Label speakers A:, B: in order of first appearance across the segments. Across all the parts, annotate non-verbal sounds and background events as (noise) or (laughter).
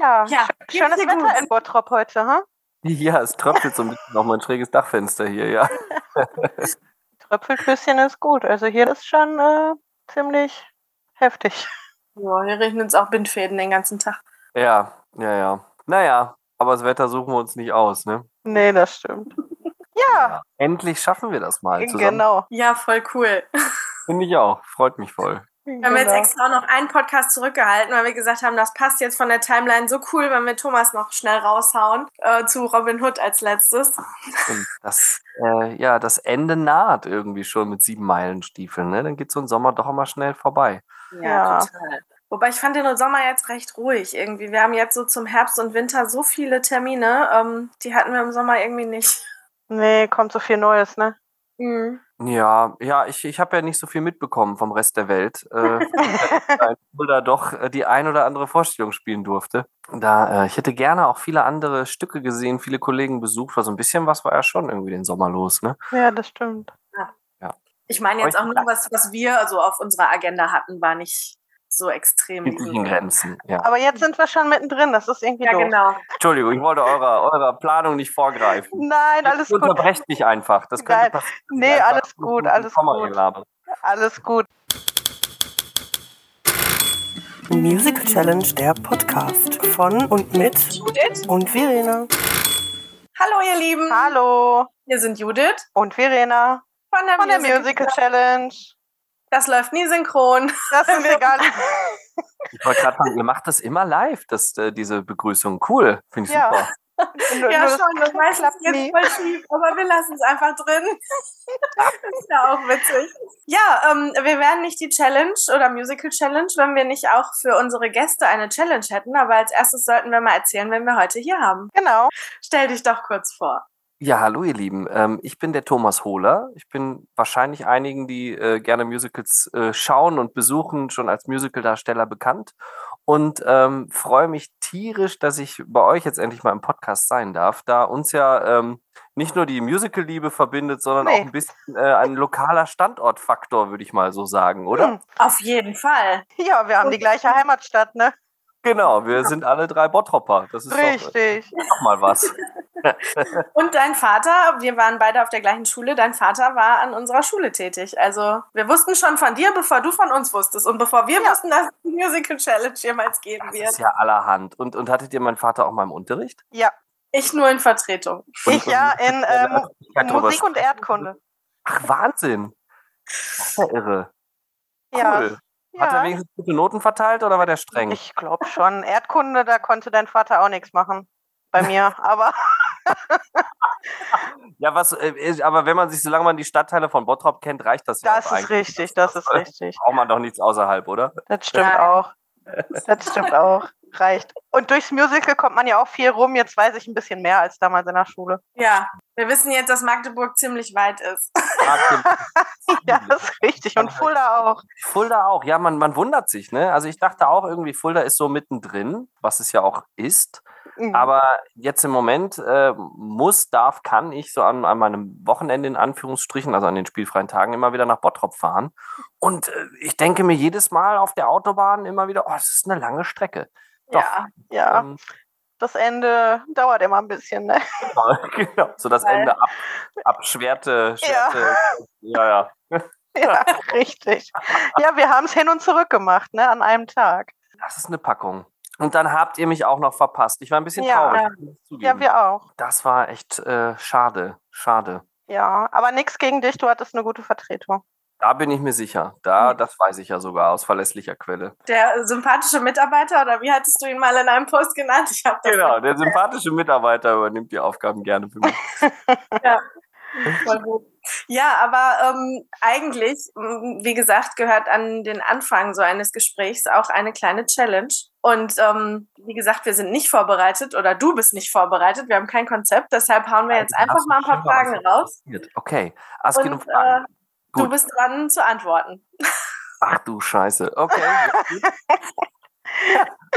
A: Ja,
B: Ja,
A: sch- schönes Wetter
B: gut?
A: in Bottrop heute, ha?
C: Ja, es tröpfelt so ein bisschen auf mein schräges Dachfenster hier, ja. (laughs)
A: Tröpfelküsschen ist gut. Also hier ist schon äh, ziemlich heftig.
B: Ja, hier regnet es auch Bindfäden den ganzen Tag.
C: Ja, ja, ja. Naja, aber das Wetter suchen wir uns nicht aus, ne?
A: Nee, das stimmt. Ja,
C: Endlich schaffen wir das mal zusammen.
A: genau.
B: Ja, voll cool.
C: Finde ich auch. Freut mich voll.
B: Wir haben jetzt
A: genau.
B: extra auch noch einen Podcast zurückgehalten, weil wir gesagt haben, das passt jetzt von der Timeline so cool, wenn wir Thomas noch schnell raushauen äh, zu Robin Hood als letztes.
C: Und das, äh, ja, das Ende naht irgendwie schon mit sieben Meilenstiefeln, ne? Dann geht so ein Sommer doch immer schnell vorbei.
A: Ja.
B: total. Wobei ich fand den Sommer jetzt recht ruhig irgendwie. Wir haben jetzt so zum Herbst und Winter so viele Termine, ähm, die hatten wir im Sommer irgendwie nicht.
A: Nee, kommt so viel Neues, ne?
B: Mhm.
C: Ja, ja, ich, ich habe ja nicht so viel mitbekommen vom Rest der Welt. Äh, (laughs) obwohl da doch äh, die ein oder andere Vorstellung spielen durfte. Da, äh, ich hätte gerne auch viele andere Stücke gesehen, viele Kollegen besucht, weil so ein bisschen was war ja schon irgendwie den Sommer los, ne?
A: Ja, das stimmt.
B: Ich meine jetzt auch nur, was, was wir also auf unserer Agenda hatten, war nicht so extrem.
C: Mit diesen Grenzen, ja.
A: Aber jetzt sind wir schon mittendrin. Das ist irgendwie
B: Ja,
A: doof.
B: genau.
C: Entschuldigung, ich wollte eurer, eurer Planung nicht vorgreifen.
A: Nein, alles
C: Jetzt
A: gut.
C: Unterbrecht mich einfach. Das könnte
A: Nein.
C: passieren.
A: Nee,
C: Einfach
A: alles gut, alles gut. Alles gut.
D: Musical Challenge, der Podcast von und mit
B: Judith?
D: und Verena.
B: Hallo, ihr Lieben.
A: Hallo.
B: Wir sind Judith
A: Und Verena
B: von der,
A: von der Musical Challenge.
B: Das läuft nie synchron.
A: Das (laughs) ist egal.
C: Ich wollte gerade sagen, ihr macht das immer live, das, äh, diese Begrüßung. Cool, finde ich
A: Ja.
C: super. (laughs)
B: Ja,
A: das
B: schon. Das weiß
A: klappt
B: ich jetzt
A: nie.
B: voll schief, aber wir lassen es einfach drin. (laughs) ist ja auch witzig. Ja, ähm, wir wären nicht die Challenge oder Musical Challenge, wenn wir nicht auch für unsere Gäste eine Challenge hätten. Aber als erstes sollten wir mal erzählen, wen wir heute hier haben.
A: Genau.
B: Stell dich doch kurz vor.
C: Ja, hallo ihr Lieben. Ähm, ich bin der Thomas Hohler. Ich bin wahrscheinlich einigen, die äh, gerne Musicals äh, schauen und besuchen, schon als Musicaldarsteller bekannt. Und ähm, freue mich tierisch, dass ich bei euch jetzt endlich mal im Podcast sein darf, da uns ja ähm, nicht nur die Musical-Liebe verbindet, sondern
A: Nee.
C: auch ein bisschen äh, ein lokaler Standortfaktor, würde ich mal so sagen, oder?
A: Hm.
B: Auf jeden Fall.
A: Ja, wir haben die gleiche Heimatstadt, ne?
C: Genau, wir sind alle drei Bottropper. Das ist doch,
A: Richtig.
C: doch mal was. (laughs)
B: Und dein Vater, wir waren beide auf der gleichen Schule, dein Vater war an unserer Schule tätig. Also wir wussten schon von dir, bevor du von uns wusstest und bevor wir
A: Ja.
B: wussten, dass es die Musical Challenge jemals geben
C: Das
B: wird.
C: ist ja allerhand. Und, und hattet ihr meinen Vater auch mal im Unterricht?
A: Ja,
B: Ich nur in Vertretung.
C: Und-
A: ich ja in äh,
C: drüber
A: Musik und? Erdkunde.
C: Ach, Wahnsinn. Das ist ja irre.
A: Ja,
C: Hat er wenigstens gute Noten verteilt oder war der streng?
A: Ich glaube schon. Erdkunde, da konnte dein Vater auch nichts machen. Bei (laughs) mir. Aber (laughs)
C: ja, was, äh, ist- aber wenn man sich, solange man die Stadtteile von Bottrop kennt, reicht das ja
A: das
C: auch
A: ist
C: eigentlich.
A: richtig, das ist (laughs) richtig.
C: Braucht man doch nichts außerhalb, oder?
A: Das stimmt
B: Nein.
A: auch. Das stimmt auch. Reicht. Und durchs Musical kommt man ja auch viel rum. Jetzt weiß ich ein bisschen mehr als damals in der Schule.
B: Ja, wir wissen jetzt, dass Magdeburg ziemlich weit ist. (laughs)
A: Ja, das ist richtig. Und Fulda auch.
C: Fulda auch. Ja, man, man wundert sich, ne? Also ich dachte auch irgendwie, Fulda ist so mittendrin, was es ja auch ist.
A: Mhm.
C: Aber jetzt im Moment äh, muss, darf, kann ich so an, an meinem Wochenende in Anführungsstrichen, also an den spielfreien Tagen, immer wieder nach Bottrop fahren. Und äh, ich denke mir jedes Mal auf der Autobahn immer wieder, oh, das ist eine lange Strecke. Doch.
B: Ja,
A: Ja,
C: Ähm,
A: das Ende dauert immer ein bisschen, ne? (laughs)
C: genau, so das
B: Weil-
C: Ende ab, abschwerte, schwerte, ja, ja. (laughs)
A: Ja, richtig. Ja, wir haben es hin und zurück gemacht, ne? An einem Tag.
C: Das ist eine Packung. Und dann habt ihr mich auch noch verpasst. Ich war ein bisschen
A: Ja.
C: traurig.
B: Ja.
A: Ja, wir auch.
C: das war echt äh, schade, schade.
A: Ja, aber nichts gegen dich. Du hattest eine gute Vertretung.
C: Da bin ich mir sicher. Da,
A: Hm.
C: das weiß ich ja sogar aus verlässlicher Quelle.
B: der sympathische Mitarbeiter, oder wie hattest du ihn mal in einem Post genannt?
C: Genau, der sympathische Mitarbeiter übernimmt die Aufgaben gerne für mich. (laughs)
B: Voll gut. Ja, aber ähm, eigentlich, m, wie gesagt, gehört an den Anfang so eines Gesprächs auch eine kleine Challenge. Und ähm, wie gesagt, wir sind nicht vorbereitet oder du bist nicht vorbereitet. Wir haben kein Konzept. Deshalb hauen wir jetzt einfach mal ein paar Fragen raus.
C: Okay, es geht um
B: Und äh,
C: Fragen.
B: du
C: Gut.
B: bist dran zu antworten.
C: Ach du Scheiße. Okay. (laughs)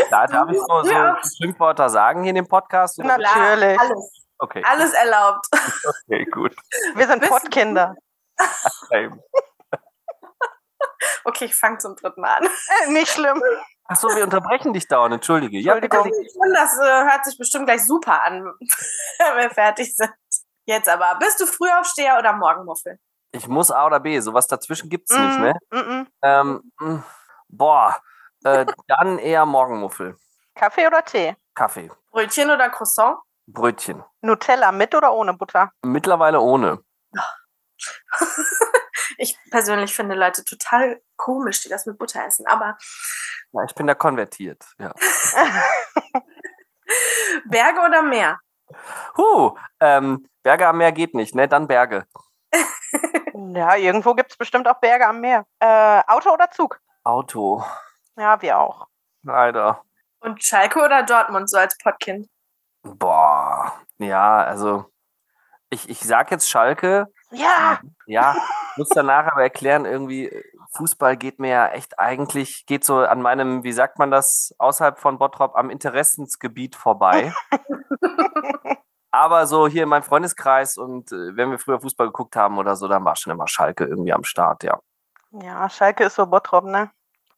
C: da darf ich so, so. Schimpfwörter sagen hier in dem Podcast? oder?
A: Natürlich.
B: Alles,
C: Okay,
B: alles erlaubt. (laughs)
C: okay, gut.
A: Wir sind Pottkinder. (laughs)
C: Okay.
B: Ich fange zum dritten Mal an.
A: Nicht schlimm.
C: Ach so, wir unterbrechen dich dauernd, entschuldige. Ja, bitte.
B: Das äh, hört sich bestimmt gleich super an, wenn wir fertig sind. Jetzt aber, bist du Frühaufsteher oder Morgenmuffel?
C: Ich muss A oder B, sowas dazwischen gibt's
A: Mm,
C: nicht, ne?
A: mm, mm.
C: Ähm, mh, boah, äh, (laughs) dann eher Morgenmuffel.
A: Kaffee oder Tee?
C: Kaffee,
B: Brötchen oder Croissant?
C: Brötchen.
A: Nutella mit oder ohne Butter?
C: Mittlerweile ohne. (laughs)
B: Ich persönlich finde Leute total komisch, die das mit Butter essen. Aber
C: Ja, ich bin da konvertiert, ja. (laughs)
B: Berge oder Meer?
C: Huh, ähm, Berge am Meer geht nicht, ne? Dann Berge.
A: Ja, irgendwo gibt es bestimmt auch Berge am Meer. Äh, Auto oder Zug?
C: Auto,
A: Ja, wir auch.
C: leider.
B: Und Schalke oder Dortmund, so als Pottkind?
C: Boah, ja, also ich, ich sag jetzt Schalke,
A: Ja,
C: ja, muss danach aber erklären, irgendwie Fußball geht mir ja echt eigentlich, geht so an meinem, wie sagt man das, außerhalb von Bottrop am Interessensgebiet vorbei. (laughs) aber so hier in meinem Freundeskreis und äh, wenn wir früher Fußball geguckt haben oder so, dann war schon immer Schalke irgendwie am Start, ja.
A: ja, Schalke ist so Bottrop, ne?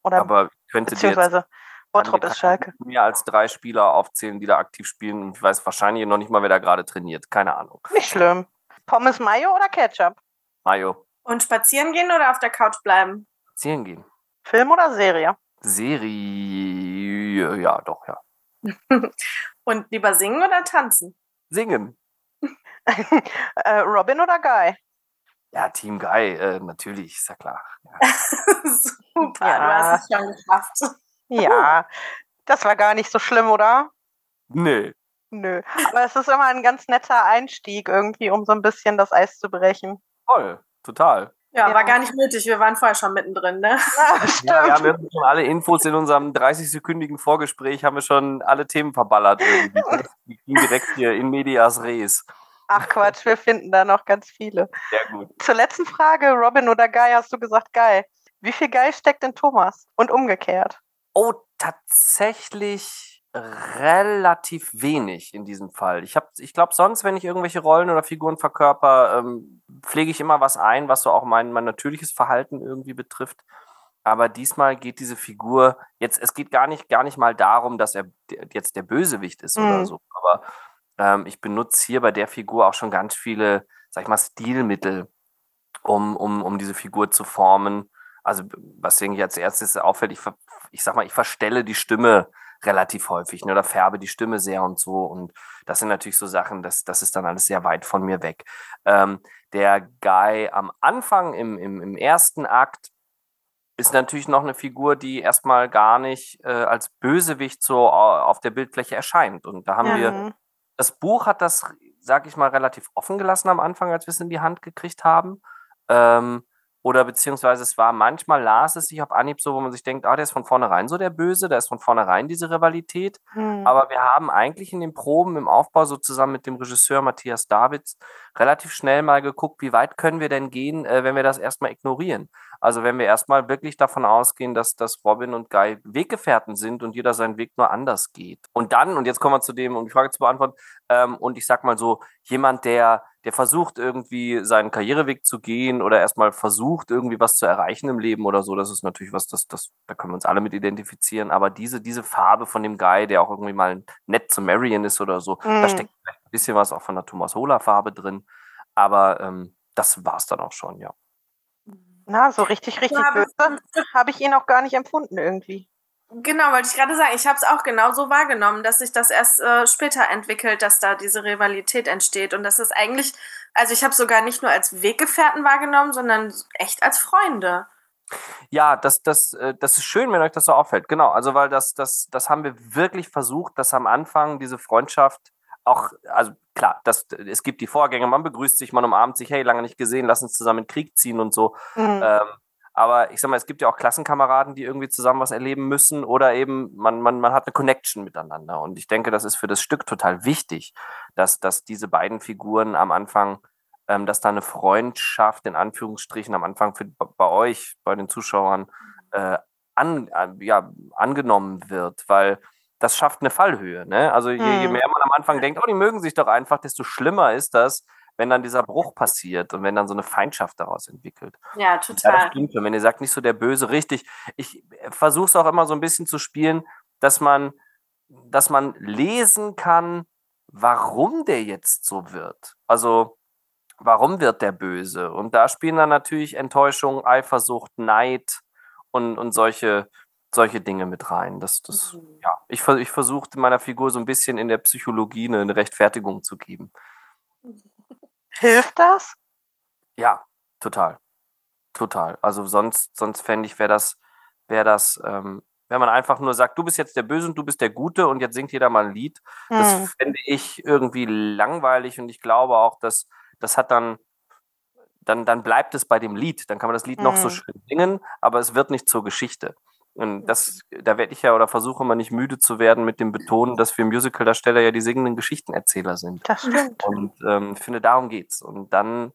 A: Oder
C: Aber könnte
A: beziehungsweise Bottrop ist Schalke.
C: mehr als drei Spieler aufzählen, die da aktiv spielen und ich weiß wahrscheinlich noch nicht mal, wer da gerade trainiert. Keine Ahnung.
A: Nicht schlimm. Pommes Mayo oder Ketchup?
C: Mayo,
B: Und spazieren gehen oder auf der Couch bleiben?
C: ziehen gehen.
A: Film oder Serie?
C: Serie, ja, doch, ja. (laughs)
B: Und lieber singen oder tanzen?
C: Singen. (laughs)
A: äh, Robin oder Guy?
C: Ja, Team Guy, äh, natürlich, ist ja klar. Ja. (laughs)
B: Super,
A: Ja.
B: du hast es schon geschafft.
A: Ja, das war gar nicht so schlimm, oder?
C: Nee.
A: Nö. Aber es ist immer ein ganz netter Einstieg irgendwie, um so ein bisschen das Eis zu brechen.
C: Toll, total.
B: Ja,
A: Ja.
B: war gar nicht nötig. Wir waren vorher schon mittendrin, ne?
A: Ja. (laughs)
C: Ja, wir haben schon alle Infos in unserem 30-sekündigen Vorgespräch, haben wir schon alle Themen verballert irgendwie. (laughs) Die ging direkt hier in medias res.
A: Ach Quatsch, wir finden da noch ganz viele.
C: Sehr gut.
A: Zur letzten Frage, Robin oder Guy, hast du gesagt Guy. Wie viel Guy steckt in Thomas? Und umgekehrt.
C: Oh, tatsächlich relativ wenig in diesem Fall. Ich, hab- ich glaube, sonst, wenn ich irgendwelche Rollen oder Figuren verkörper, ähm, pflege ich immer was ein, was so auch mein, mein natürliches Verhalten irgendwie betrifft. Aber diesmal geht diese Figur, jetzt, es geht gar nicht, gar nicht mal darum, dass er jetzt der Bösewicht ist oder
A: Mhm.
C: so. Aber ähm, ich benutze hier bei der Figur auch schon ganz viele, sag ich mal, Stilmittel, um, um, um diese Figur zu formen. Also, was irgendwie als erstes auffällt, ich, ich sag mal, ich verstelle die Stimme relativ häufig ne, oder färbe die Stimme sehr und so. Und das sind natürlich so Sachen, das, das ist dann alles sehr weit von mir weg. Ähm, der Guy am Anfang, im, im, im ersten Akt, ist natürlich noch eine Figur, die erstmal gar nicht äh, als Bösewicht so au- auf der Bildfläche erscheint. Und da haben wir
A: Mhm.
C: das Buch hat das, sag ich mal, relativ offen gelassen am Anfang, als wir es in die Hand gekriegt haben. Ähm, oder beziehungsweise es war manchmal, las es sich auf Anhieb so, wo man sich denkt, ah, der ist von vornherein so der Böse, da ist von vornherein diese Rivalität.
A: Hm.
C: Aber wir haben eigentlich in den Proben im Aufbau so zusammen mit dem Regisseur Matthias Davids relativ schnell mal geguckt, wie weit können wir denn gehen, äh, wenn wir das erstmal ignorieren. Also wenn wir erstmal wirklich davon ausgehen, dass, dass Robin und Guy Weggefährten sind und jeder seinen Weg nur anders geht. Und dann, und jetzt kommen wir zu dem, um die Frage zu beantworten, ähm, und ich sag mal so, jemand, der, der versucht irgendwie seinen Karriereweg zu gehen oder erstmal versucht, irgendwie was zu erreichen im Leben oder so, das ist natürlich was, das, das, da können wir uns alle mit identifizieren. Aber diese, diese Farbe von dem Guy, der auch irgendwie mal nett zu Marion ist oder so, da
A: Mhm.
C: steckt vielleicht ein bisschen was auch von der Thomas Hohler Farbe drin. Aber ähm, das war's dann auch schon, ja.
A: Na, so richtig, richtig
B: Ja,
A: böse (laughs) habe ich ihn auch gar nicht empfunden irgendwie.
B: Genau, wollte ich gerade sagen. Ich habe es auch genauso wahrgenommen, dass sich das erst äh, später entwickelt, dass da diese Rivalität entsteht und dass es eigentlich, also ich habe sogar nicht nur als Weggefährten wahrgenommen, sondern echt als Freunde.
C: Ja, das, das, äh, das ist schön, wenn euch das so auffällt. Genau, also weil das, das, das haben wir wirklich versucht, dass am Anfang diese Freundschaft auch, also klar, das, es gibt die Vorgänge, man begrüßt sich, man umarmt sich, hey, lange nicht gesehen, lass uns zusammen in den Krieg ziehen und so.
A: Mhm.
C: Ähm, aber ich sag mal, es gibt ja auch Klassenkameraden, die irgendwie zusammen was erleben müssen oder eben man, man, man hat eine Connection miteinander. Und ich denke, das ist für das Stück total wichtig, dass, dass diese beiden Figuren am Anfang, ähm, dass da eine Freundschaft in Anführungsstrichen am Anfang für, bei euch, bei den Zuschauern, äh, an, ja, angenommen wird, weil das schafft eine Fallhöhe. Ne? Also je, je
A: Mhm.
C: mehr man am Anfang denkt, oh, die mögen sich doch einfach, desto schlimmer ist das, wenn dann dieser Bruch passiert und wenn dann so eine Feindschaft daraus entwickelt.
B: Ja, total. Ja, das
C: stimmt Wenn ihr sagt, nicht so der Böse, richtig. Ich versuche es auch immer so ein bisschen zu spielen, dass man, dass man lesen kann, warum der jetzt so wird. Also, warum wird der böse? Und da spielen dann natürlich Enttäuschung, Eifersucht, Neid und, und solche, solche Dinge mit rein. Das, das, mhm. ja, ich, ich versuche meiner Figur so ein bisschen in der Psychologie eine, eine Rechtfertigung zu geben.
A: Hilft das?
C: Ja, total. Total. Also sonst, sonst fände ich, wäre das, wäre das, ähm, wenn man einfach nur sagt, du bist jetzt der Böse und du bist der Gute und jetzt singt jeder mal ein Lied, mhm. das fände ich irgendwie langweilig und ich glaube auch, dass das hat dann, dann, dann bleibt es bei dem Lied. Dann kann man das Lied mhm. noch so mhm. schön singen, aber es wird nicht zur Geschichte. Und das, da werde ich ja oder versuche immer nicht müde zu werden mit dem Betonen, dass wir Musical-Darsteller ja die singenden Geschichtenerzähler sind.
A: Das stimmt.
C: Und ähm, ich finde, darum geht's. Und dann,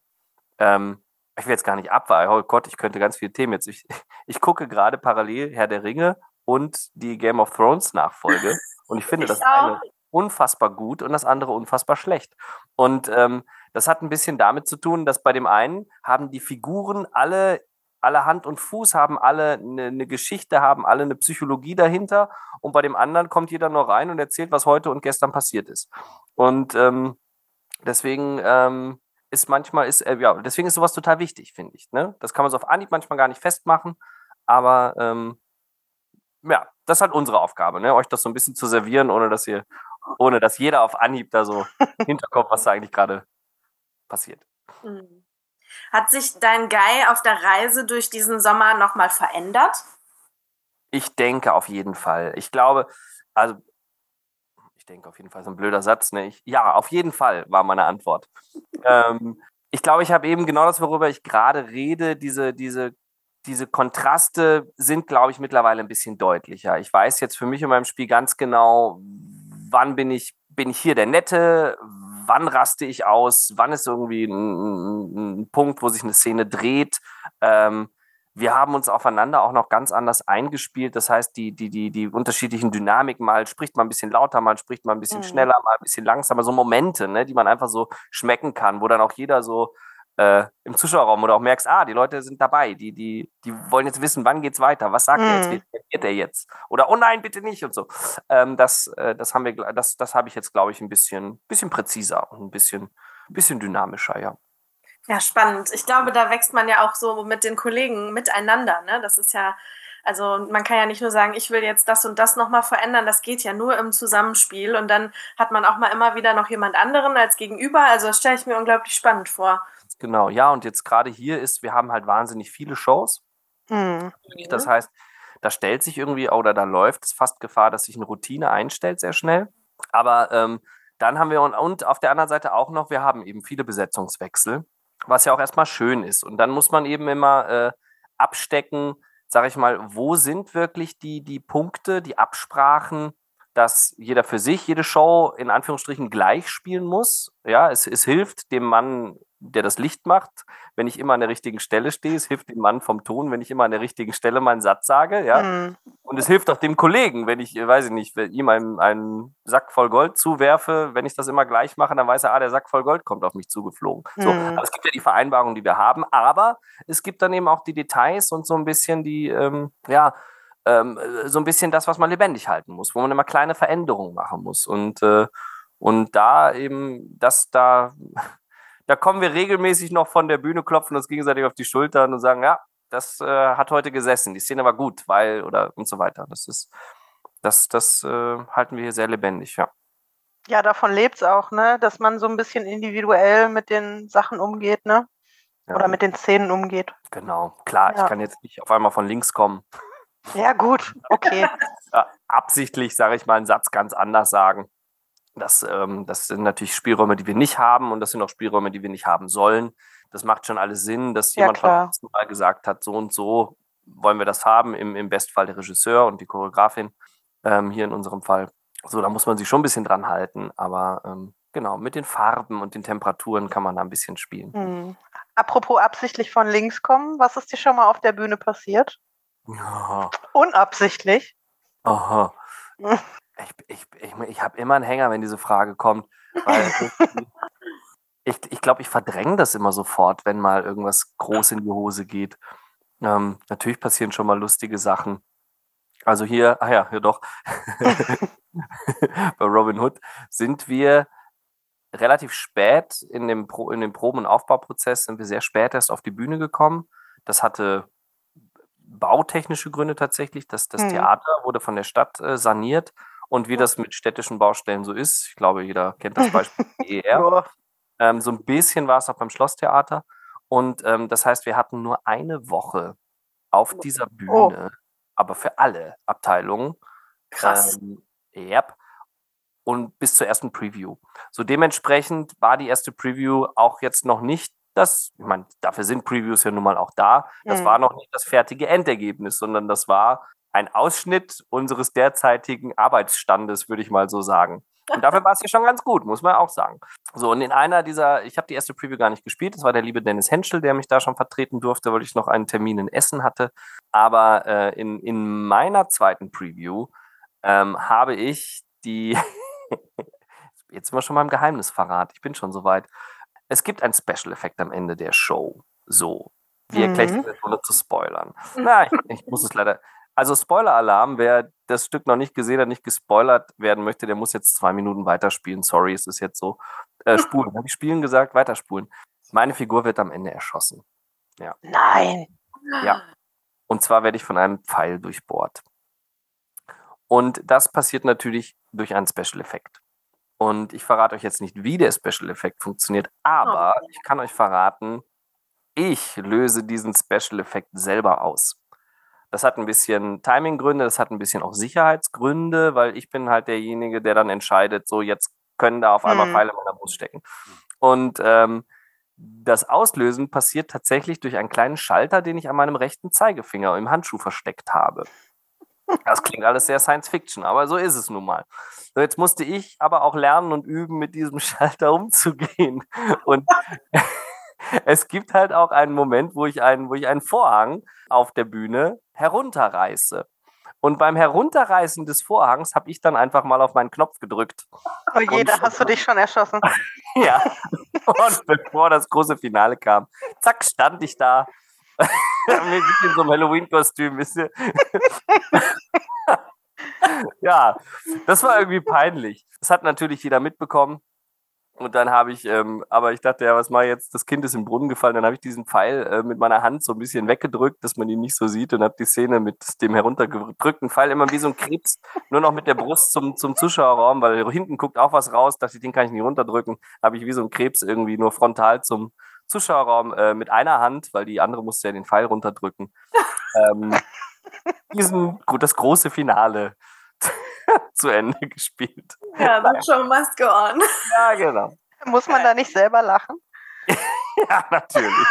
C: ähm, ich will jetzt gar nicht abweichen, oh Gott, ich könnte ganz viele Themen jetzt. Ich, ich gucke gerade parallel Herr der Ringe und die Game of Thrones Nachfolge. Und ich finde ich das auch. eine unfassbar gut und das andere unfassbar schlecht. Und ähm, das hat ein bisschen damit zu tun, dass bei dem einen haben die Figuren alle alle Hand und Fuß, haben alle eine, eine, Geschichte, haben alle eine Psychologie dahinter und bei dem anderen kommt jeder nur rein und erzählt, was heute und gestern passiert ist. Und ähm, deswegen ähm, ist manchmal, ist, äh, ja, deswegen ist sowas total wichtig, finde ich. Ne? Das kann man so auf Anhieb manchmal gar nicht festmachen, aber ähm, ja, das ist halt unsere Aufgabe, ne? euch das so ein bisschen zu servieren, ohne dass ihr, ohne dass jeder auf Anhieb da so (laughs) hinterkommt, was da eigentlich gerade passiert. Mhm.
B: Hat sich dein Guy auf der Reise durch diesen Sommer nochmal verändert?
C: Ich denke auf jeden Fall. Ich glaube, also ich denke auf jeden Fall, so ein blöder Satz. Ne? Ich, ja, auf jeden Fall war meine Antwort. (laughs) ähm, ich glaube, ich habe eben genau das, worüber ich gerade rede, diese, diese, diese Kontraste sind, glaube ich, mittlerweile ein bisschen deutlicher. Ich weiß jetzt für mich in meinem Spiel ganz genau, wann bin ich, bin ich hier der Nette, wann raste ich aus, wann ist irgendwie ein, ein Punkt, wo sich eine Szene dreht. Ähm, wir haben uns aufeinander auch noch ganz anders eingespielt. Das heißt, die, die, die, die unterschiedlichen Dynamiken, mal spricht man ein bisschen lauter, mal spricht man ein bisschen mhm. schneller, mal ein bisschen langsamer, so Momente, ne, die man einfach so schmecken kann, wo dann auch jeder so äh, im Zuschauerraum oder auch merkst, ah, die Leute sind dabei, die, die, die wollen jetzt wissen, wann geht's weiter, was sagt mhm. er jetzt, wie reagiert er jetzt? Oder oh nein, bitte nicht und so. Ähm, das, äh, das haben wir, das, das habe ich jetzt, glaube ich, ein bisschen, bisschen präziser und ein bisschen, bisschen dynamischer, ja.
B: Ja, spannend. Ich glaube, da wächst man ja auch so mit den Kollegen miteinander. Ne? Das ist ja, also man kann ja nicht nur sagen, ich will jetzt das und das nochmal verändern. Das geht ja nur im Zusammenspiel. Und dann hat man auch mal immer wieder noch jemand anderen als Gegenüber. Also das stelle ich mir unglaublich spannend vor.
C: Genau, ja, und jetzt gerade hier ist, wir haben halt wahnsinnig viele Shows. Mhm. Das heißt, da stellt sich irgendwie oder da läuft es fast Gefahr, dass sich eine Routine einstellt sehr schnell. Aber ähm, dann haben wir und, und auf der anderen Seite auch noch, wir haben eben viele Besetzungswechsel, was ja auch erstmal schön ist. Und dann muss man eben immer äh, abstecken, sage ich mal, wo sind wirklich die, die Punkte, die Absprachen, dass jeder für sich jede Show in Anführungsstrichen gleich spielen muss. Ja, es, es hilft dem Mann der das Licht macht, wenn ich immer an der richtigen Stelle stehe. Es hilft dem Mann vom Ton, wenn ich immer an der richtigen Stelle meinen Satz sage. Ja? Mhm. Und es hilft auch dem Kollegen, wenn ich, weiß ich nicht, ihm einen, einen Sack voll Gold zuwerfe, wenn ich das immer gleich mache, dann weiß er, ah, der Sack voll Gold kommt auf mich zugeflogen. Mhm. So, also es gibt ja die Vereinbarungen, die wir haben, aber es gibt dann eben auch die Details und so ein bisschen die, ähm, ja, ähm, so ein bisschen das, was man lebendig halten muss, wo man immer kleine Veränderungen machen muss. Und, äh, und da eben, das da (laughs) da kommen wir regelmäßig noch von der Bühne, klopfen uns gegenseitig auf die Schultern und sagen, ja, das äh, hat heute gesessen, die Szene war gut, weil oder und so weiter. Das ist, das, das äh, halten wir hier sehr lebendig, ja.
A: Ja, davon lebt es auch, ne? Dass man so ein bisschen individuell mit den Sachen umgeht, ne? Ja. Oder mit den Szenen umgeht.
C: Genau, klar, ja. ich kann jetzt nicht auf einmal von links kommen.
A: Ja, gut, okay.
C: ja, absichtlich, sage ich mal, einen Satz ganz anders sagen. Das, ähm, das sind natürlich Spielräume, die wir nicht haben und das sind auch Spielräume, die wir nicht haben sollen. Das macht schon alles Sinn, dass jemand ja, von mal gesagt hat, so und so wollen wir das haben, im, im Bestfall der Regisseur und die Choreografin, ähm, hier in unserem Fall. So, da muss man sich schon ein bisschen dran halten, aber ähm, genau, mit den Farben und den Temperaturen kann man da ein bisschen spielen.
A: Hm. Apropos absichtlich von links kommen, was ist dir schon mal auf der Bühne passiert?
C: Ja.
A: Unabsichtlich.
C: Aha. Ich, ich, ich, ich habe immer einen Hänger, wenn diese Frage kommt. (laughs) Ich, ich glaube, ich verdränge das immer sofort, wenn mal irgendwas groß in die Hose geht. Ähm, natürlich passieren schon mal lustige Sachen. Also hier, ah ja, hier doch. (laughs) Bei Robin Hood sind wir relativ spät in dem, Pro, in dem Proben- und Aufbauprozess, sind wir sehr spät erst auf die Bühne gekommen. Das hatte bautechnische Gründe tatsächlich. Das, das mhm. Theater wurde von der Stadt äh, saniert. Und wie das mit städtischen Baustellen so ist, ich glaube, jeder kennt das Beispiel (laughs) ER. ähm, so ein bisschen war es auch beim Schlosstheater. Und ähm, das heißt, wir hatten nur eine Woche auf dieser oh. Bühne, oh. aber für alle Abteilungen.
B: Krass. Ähm,
C: yep. Und bis zur ersten Preview. So dementsprechend war die erste Preview auch jetzt noch nicht das, ich meine, dafür sind Previews ja nun mal auch da. Das mhm. war noch nicht das fertige Endergebnis, sondern das war ein Ausschnitt unseres derzeitigen Arbeitsstandes, würde ich mal so sagen. Und dafür (laughs) war es ja schon ganz gut, muss man auch sagen. So, und in einer dieser, ich habe die erste Preview gar nicht gespielt, das war der liebe Dennis Henschel, der mich da schon vertreten durfte, weil ich noch einen Termin in Essen hatte. Aber äh, in, in meiner zweiten Preview ähm, habe ich die, (laughs) jetzt sind wir schon mal im Geheimnisverrat, ich bin schon soweit. Es gibt einen Special-Effekt am Ende der Show. So. Wie erkläre ich das, ohne zu spoilern? Na, ich, ich muss es leider. Also Spoiler-Alarm, wer das Stück noch nicht gesehen hat, nicht gespoilert werden möchte, der muss jetzt zwei Minuten weiterspielen. Sorry, es ist jetzt so. Äh, (laughs) spulen. Habe ich spielen gesagt? Weiterspulen. Meine Figur wird am Ende erschossen. Ja.
A: Nein.
C: Ja. Und zwar werde ich von einem Pfeil durchbohrt. Und das passiert natürlich durch einen Special-Effekt. Und ich verrate euch jetzt nicht, wie der Special-Effekt funktioniert, aber oh. ich kann euch verraten, ich löse diesen Special-Effekt selber aus. Das hat ein bisschen Timing-Gründe, das hat ein bisschen auch Sicherheitsgründe, weil ich bin halt derjenige, der dann entscheidet, so jetzt können da auf einmal mhm. Pfeile in meiner Brust stecken. Und ähm, das Auslösen passiert tatsächlich durch einen kleinen Schalter, den ich an meinem rechten Zeigefinger im Handschuh versteckt habe. Das klingt alles sehr Science Fiction, aber so ist es nun mal. So, jetzt musste ich aber auch lernen und üben, mit diesem (laughs) Schalter umzugehen. Und (laughs) es gibt halt auch einen Moment, wo ich einen, wo ich einen Vorhang auf der Bühne herunterreiße. Und beim Herunterreißen des Vorhangs habe ich dann einfach mal auf meinen Knopf gedrückt.
A: Oh je, da hast du dich schon erschossen. (laughs)
C: ja. Und bevor das große Finale kam, zack, stand ich da. In so einem Halloween-Kostüm, wisst ihr? (laughs) ja, das war irgendwie peinlich. Das hat natürlich jeder mitbekommen. Und dann habe ich, ähm, aber ich dachte, ja, was mache ich jetzt? Das Kind ist im Brunnen gefallen. Dann habe ich diesen Pfeil äh, mit meiner Hand so ein bisschen weggedrückt, dass man ihn nicht so sieht und habe die Szene mit dem heruntergedrückten Pfeil immer wie so ein Krebs, nur noch mit der Brust zum, zum Zuschauerraum, weil hinten guckt auch was raus. Dachte ich, den kann ich nicht runterdrücken. Habe ich wie so ein Krebs irgendwie nur frontal zum Zuschauerraum äh, mit einer Hand, weil die andere musste ja den Pfeil runterdrücken. ähm, (laughs) diesen, gut, das große Finale (laughs) zu Ende gespielt.
B: Ja, the show must go on.
C: Ja, genau.
A: Muss man da nicht selber lachen? (laughs)
C: ja, natürlich.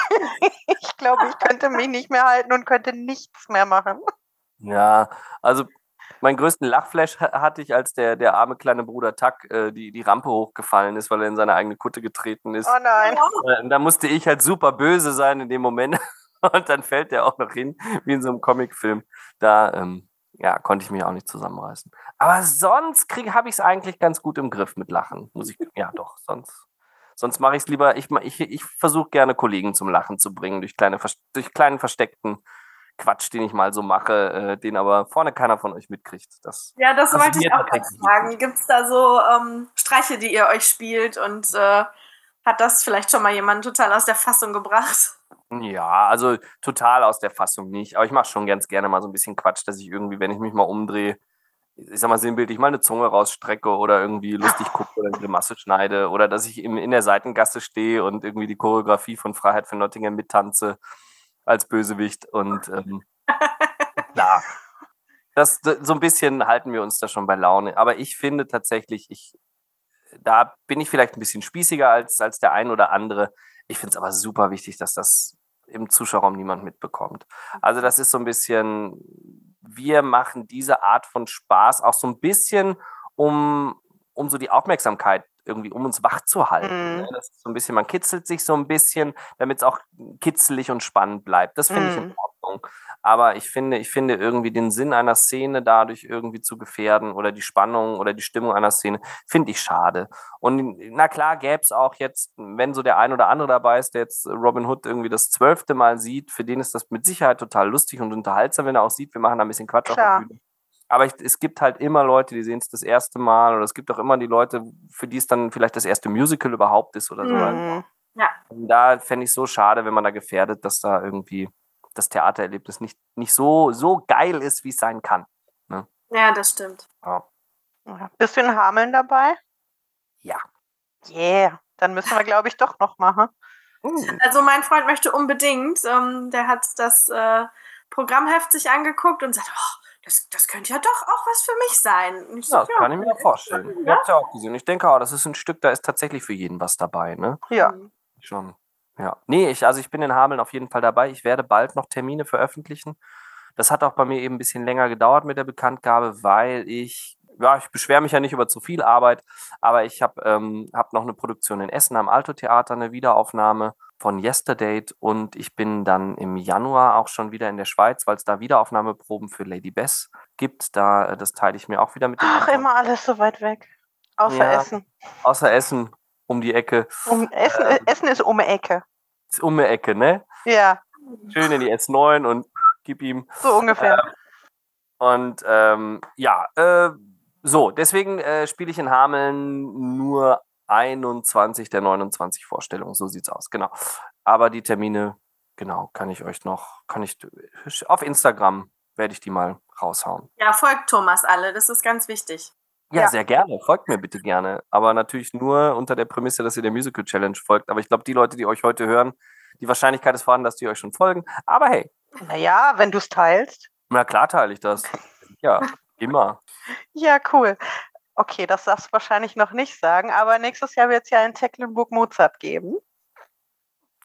A: ich glaube, ich könnte mich nicht mehr halten und könnte nichts mehr machen.
C: Ja, also meinen größten Lachflash hatte ich, als der, der arme kleine Bruder Tuck äh, die, die Rampe hochgefallen ist, weil er in seine eigene Kutte getreten ist.
A: Oh nein.
C: Äh, da musste ich halt super böse sein in dem Moment. (laughs) Und dann fällt der auch noch hin, wie in so einem Comicfilm. Da ähm, ja, konnte ich mich auch nicht zusammenreißen. Aber sonst habe ich es eigentlich ganz gut im Griff mit Lachen. Muss ich, ja, doch, sonst. Sonst mache ich es lieber, ich, ich, ich versuche gerne Kollegen zum Lachen zu bringen, durch, kleine, durch kleinen versteckten Quatsch, den ich mal so mache, äh, den aber vorne keiner von euch mitkriegt. Das
B: ja, das wollte ich auch fragen. Gibt es da so ähm, Streiche, die ihr euch spielt und äh, hat das vielleicht schon mal jemand total aus der Fassung gebracht?
C: Ja, also total aus der Fassung nicht. Aber ich mache schon ganz gerne mal so ein bisschen Quatsch, dass ich irgendwie, wenn ich mich mal umdrehe, ich sag mal sinnbildlich, mal eine Zunge rausstrecke oder irgendwie lustig gucke oder eine Masse schneide oder dass ich in der Seitengasse stehe und irgendwie die Choreografie von Freiheit für Nottingham mittanze als Bösewicht und ähm, klar. Das, so ein bisschen halten wir uns da schon bei Laune. Aber ich finde tatsächlich, ich, da bin ich vielleicht ein bisschen spießiger als, als der ein oder andere. Ich finde es aber super wichtig, dass das im Zuschauerraum niemand mitbekommt. Also das ist so ein bisschen, wir machen diese Art von Spaß auch so ein bisschen, um, um so die Aufmerksamkeit irgendwie, um uns wach zu halten. Mhm. Ne? Das ist so ein bisschen, man kitzelt sich so ein bisschen, damit es auch kitzelig und spannend bleibt. Das finde mhm. ich in Ordnung. Ordnung. Aber ich finde, ich finde irgendwie den Sinn einer Szene dadurch irgendwie zu gefährden oder die Spannung oder die Stimmung einer Szene, finde ich schade. Und na klar gäbe es auch jetzt, wenn so der ein oder andere dabei ist, der jetzt Robin Hood irgendwie das zwölfte Mal sieht, für den ist das mit Sicherheit total lustig und unterhaltsam, wenn er auch sieht, wir machen da ein bisschen Quatsch
A: Klar.
C: auf der Bühne. Aber ich, es gibt halt immer Leute, die sehen es das erste Mal oder es gibt auch immer die Leute, für die es dann vielleicht das erste Musical überhaupt ist oder so.
A: Mhm.
C: Und da fände ich so schade, wenn man da gefährdet, dass da irgendwie das Theatererlebnis nicht, nicht so, so geil ist, wie es sein kann.
B: Ja, das stimmt.
A: Ja. Bist du in Hameln dabei?
C: Ja.
A: Yeah. Dann müssen wir, glaube ich, doch noch machen.
B: Also mein Freund möchte unbedingt, ähm, der hat das äh, Programmheft sich angeguckt und sagt, oh, das, das könnte ja doch auch was für mich sein. Ich
C: Ja,
B: so,
C: das kann ich mir vorstellen. Ich
B: Ja.
C: habe es ja auch gesehen. Ich denke auch, das ist ein Stück, da ist tatsächlich für jeden was dabei, ne?
A: Ja.
C: Schon. Ja. Nee, ich, also ich bin in Hameln auf jeden Fall dabei. Ich werde bald noch Termine veröffentlichen. Das hat auch bei mir eben ein bisschen länger gedauert mit der Bekanntgabe, weil ich, ja, ich beschwere mich ja nicht über zu viel Arbeit, aber ich habe ähm, hab noch eine Produktion in Essen am Alto Theater, eine Wiederaufnahme von Yesterday und ich bin dann im Januar auch schon wieder in der Schweiz, weil es da Wiederaufnahmeproben für Lady Bess gibt. Da, äh, das teile ich mir auch wieder mit
A: Ach,
C: Anton.
A: immer alles so weit weg. Außer
C: Ja.
A: Essen.
C: Außer Essen um die Ecke.
A: Um, Essen,
C: Ähm.
A: Essen ist um die Ecke.
C: Ist um die Ecke, ne?
A: Ja,
C: Schön in die S9 und gib ihm.
A: so ungefähr.
C: Und ähm, ja, äh, so, deswegen äh, spiele ich in Hameln nur 21 der 29 Vorstellungen. So sieht's aus, genau. Aber die Termine, genau, kann ich euch noch, kann ich auf Instagram werde ich die mal raushauen.
B: Ja, folgt Thomas alle, das ist ganz wichtig.
C: Ja,
A: Ja.
C: sehr gerne. Folgt mir bitte gerne. Aber natürlich nur unter der Prämisse, dass ihr der Musical Challenge folgt. Aber ich glaube, die Leute, die euch heute hören, die Wahrscheinlichkeit ist vorhanden, dass die euch schon folgen. Aber hey,
A: Naja, wenn du es teilst.
C: na klar teile ich das. Ja, (laughs) immer.
A: Ja, cool. Okay, das darfst du wahrscheinlich noch nicht sagen, aber nächstes Jahr wird es ja in Tecklenburg Mozart geben.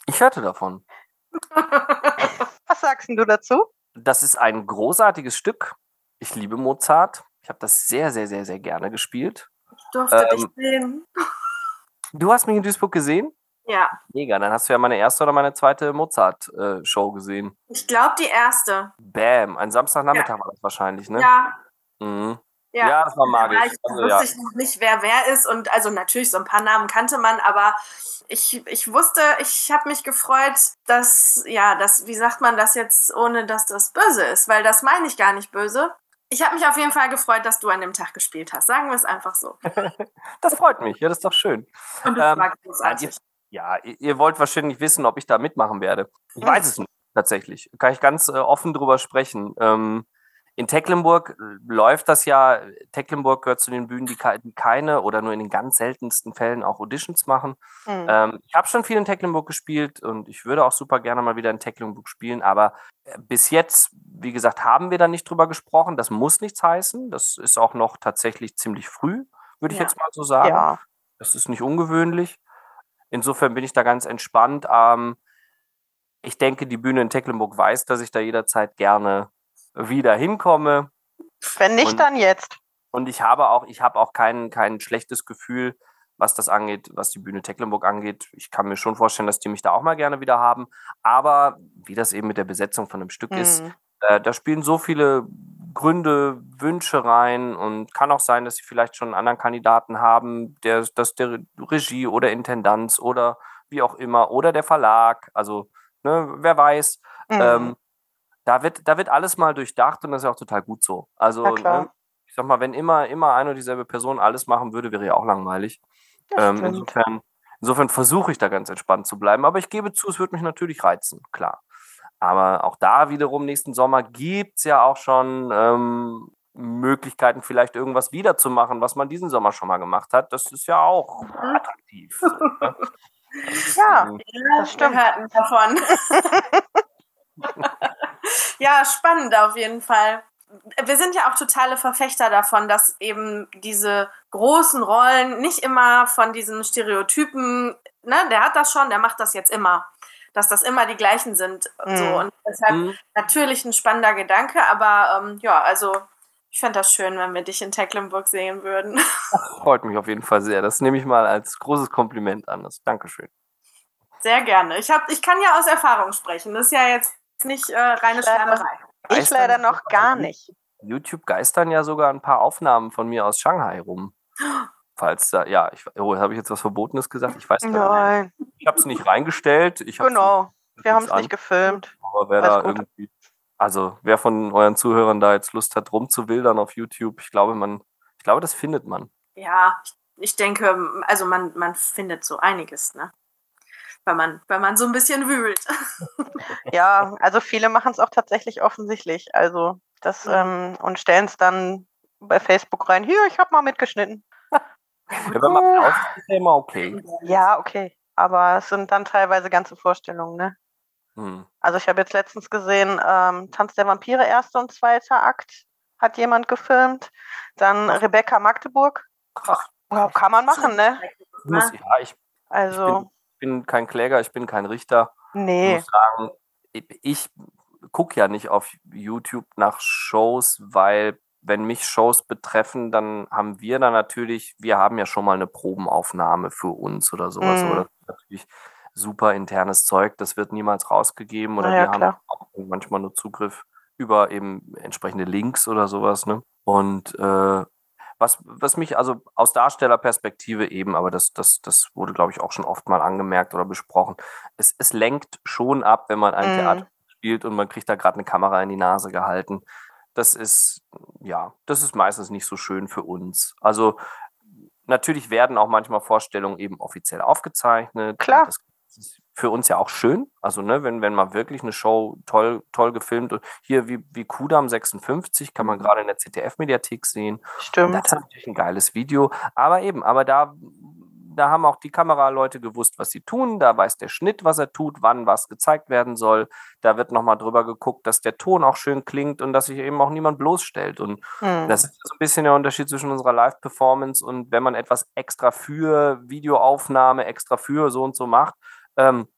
C: Ich hörte davon. (laughs) (laughs)
A: Was sagst denn du dazu?
C: Das ist ein großartiges Stück. Ich liebe Mozart. Ich habe das sehr, sehr, sehr, sehr gerne gespielt.
B: Ich durfte dich
C: Ähm.
B: sehen.
C: Du hast mich in Duisburg gesehen?
B: Ja,
C: Mega, dann hast du ja meine erste oder meine zweite Mozart-Show gesehen.
B: ich glaube die erste.
C: Bam, ein Samstagnachmittag war das wahrscheinlich, ne?
B: Ja,
C: Mhm.
B: Ja.
C: Ja, das war magisch.
B: Ich
C: Also,
B: wusste
C: ja.
B: ich noch nicht, wer wer ist und also natürlich so ein paar Namen kannte man, aber ich, ich wusste, ich habe mich gefreut, dass, ja, das, wie sagt man das jetzt, ohne dass das böse ist, weil das meine ich gar nicht böse. Ich habe mich auf jeden Fall gefreut, dass du an dem Tag gespielt hast. Sagen wir es einfach so. (laughs)
C: Das freut mich, ja, das ist doch schön.
B: Und das
C: Ähm,
B: war
C: Ja,
B: großartig.
C: ihr, ja, ihr ihr wollt wahrscheinlich wissen, ob ich da mitmachen werde. Ich weiß es nicht, tatsächlich. Kann ich ganz äh, offen drüber sprechen. Ähm, in Tecklenburg läuft das ja, Tecklenburg gehört zu den Bühnen, die, ke- die keine oder nur in den ganz seltensten Fällen auch Auditions machen.
A: Hm.
C: Ähm, ich habe schon viel in Tecklenburg gespielt und ich würde auch super gerne mal wieder in Tecklenburg spielen, aber äh, bis jetzt, wie gesagt, haben wir da nicht drüber gesprochen. Das muss nichts heißen. Das ist auch noch tatsächlich ziemlich früh, würde ich
B: Ja.
C: jetzt mal so sagen.
A: ja.
C: Das ist nicht ungewöhnlich. Insofern bin ich da ganz entspannt. Ähm, ich denke, die Bühne in Tecklenburg weiß, dass ich da jederzeit gerne wieder hinkomme.
A: Wenn nicht,
C: Und-
A: dann jetzt.
C: Und ich habe auch, ich habe auch kein, kein schlechtes Gefühl, was das angeht, was die Bühne Tecklenburg angeht. Ich kann mir schon vorstellen, dass die mich da auch mal gerne wieder haben. Aber wie das eben mit der Besetzung von einem Stück ist,
A: Hm.
C: äh, da spielen so viele Gründe, Wünsche rein und kann auch sein, dass sie vielleicht schon einen anderen Kandidaten haben, der, dass der Regie oder Intendanz oder wie auch immer oder der Verlag, also ne, wer weiß.
A: Hm.
C: Ähm, da wird, da wird alles mal durchdacht und das ist ja auch total gut so. Also, ne, ich sag mal, wenn immer, immer eine und dieselbe Person alles machen würde, wäre ja auch langweilig.
A: Das
C: Ähm, insofern insofern versuche ich da ganz entspannt zu bleiben. Aber ich gebe zu, es würde mich natürlich reizen, klar. Aber auch da wiederum nächsten Sommer gibt es ja auch schon ähm, Möglichkeiten, vielleicht irgendwas wiederzumachen, was man diesen Sommer schon mal gemacht hat. Das ist ja auch
A: Mhm.
C: attraktiv. Ne? (laughs)
A: Ja,
C: Ähm,
B: Ja,
A: das stimmt.
B: Wir hörten davon. (laughs) (laughs) ja, spannend auf jeden Fall. Wir sind ja auch totale Verfechter davon, dass eben diese großen Rollen nicht immer von diesen Stereotypen, ne, der hat das schon, der macht das jetzt immer, dass das immer die gleichen sind.
A: Mhm.
B: So. Und deshalb
C: Mhm.
B: natürlich ein spannender Gedanke, aber ähm, ja, also ich fände das schön, wenn wir dich in Tecklenburg sehen würden. (laughs)
C: Freut mich auf jeden Fall sehr. Das nehme ich mal als großes Kompliment an. Das, Dankeschön.
B: Sehr gerne. Ich, hab, ich kann ja aus Erfahrung sprechen. Das ist ja jetzt nicht äh, reine Schwärmerei.
A: Ich leider noch gar nicht.
C: YouTube geistern ja sogar ein paar Aufnahmen von mir aus Shanghai rum. Falls da, ja, ich, oh, habe ich jetzt was Verbotenes gesagt? Ich weiß gar nicht. Ich habe es nicht reingestellt. Ich
A: genau, wir haben es nicht gefilmt.
C: Aber wer da irgendwie, also wer von euren Zuhörern da jetzt Lust hat, rumzuwildern auf YouTube, ich glaube, man, ich glaube, das findet man.
B: Ja, ich denke, also man, man findet so einiges, ne? Wenn man, wenn man so ein bisschen wühlt. (laughs) (laughs)
A: ja, also viele machen es auch tatsächlich offensichtlich. Also das mhm. ähm, und stellen es dann bei Facebook rein. Hier, ich habe mal mitgeschnitten.
C: Ja, wenn man ist immer okay.
A: Ja, okay. Aber es sind dann teilweise ganze Vorstellungen, ne? Hm. Also ich habe jetzt letztens gesehen, ähm, Tanz der Vampire, erster und zweiter Akt, hat jemand gefilmt. Dann. Rebecca Magdeburg. Ach. Kann man machen, ne?
C: Muss, ja, ich, also. Ich bin, bin, kein Kläger, ich bin kein Richter.
A: Nee.
C: Ich muss sagen, ich gucke ja nicht auf YouTube nach Shows, weil wenn mich Shows betreffen, dann haben wir da natürlich, wir haben ja schon mal eine Probenaufnahme für uns oder sowas. Mhm. Oder natürlich super internes Zeug, das wird niemals rausgegeben oder ja, wir klar. haben auch manchmal nur Zugriff über eben entsprechende Links oder sowas. Ne? Und äh, was, was mich also aus Darstellerperspektive eben, aber das, das, das wurde, glaube ich, auch schon oft mal angemerkt oder besprochen, es, es lenkt schon ab, wenn man ein mhm. Theater spielt und man kriegt da gerade eine Kamera in die Nase gehalten das ist, ja, das ist meistens nicht so schön für uns. Also natürlich werden auch manchmal Vorstellungen eben offiziell aufgezeichnet.
A: Klar.
C: Das ist für uns ja auch schön. Also, ne, wenn, wenn man wirklich eine Show toll, toll gefilmt und hier wie, wie Kudam 56 kann man mhm. gerade in der ZDF-Mediathek sehen.
A: Stimmt.
C: Das ist natürlich ein geiles Video. Aber eben, aber da da haben auch die Kameraleute gewusst, was sie tun. Da weiß der Schnitt, was er tut, wann was gezeigt werden soll. Da wird nochmal drüber geguckt, dass der Ton auch schön klingt und dass sich eben auch niemand bloßstellt. Und hm. das ist so ein bisschen der Unterschied zwischen unserer Live-Performance und wenn man etwas extra für Videoaufnahme, extra für so und so macht. Ähm,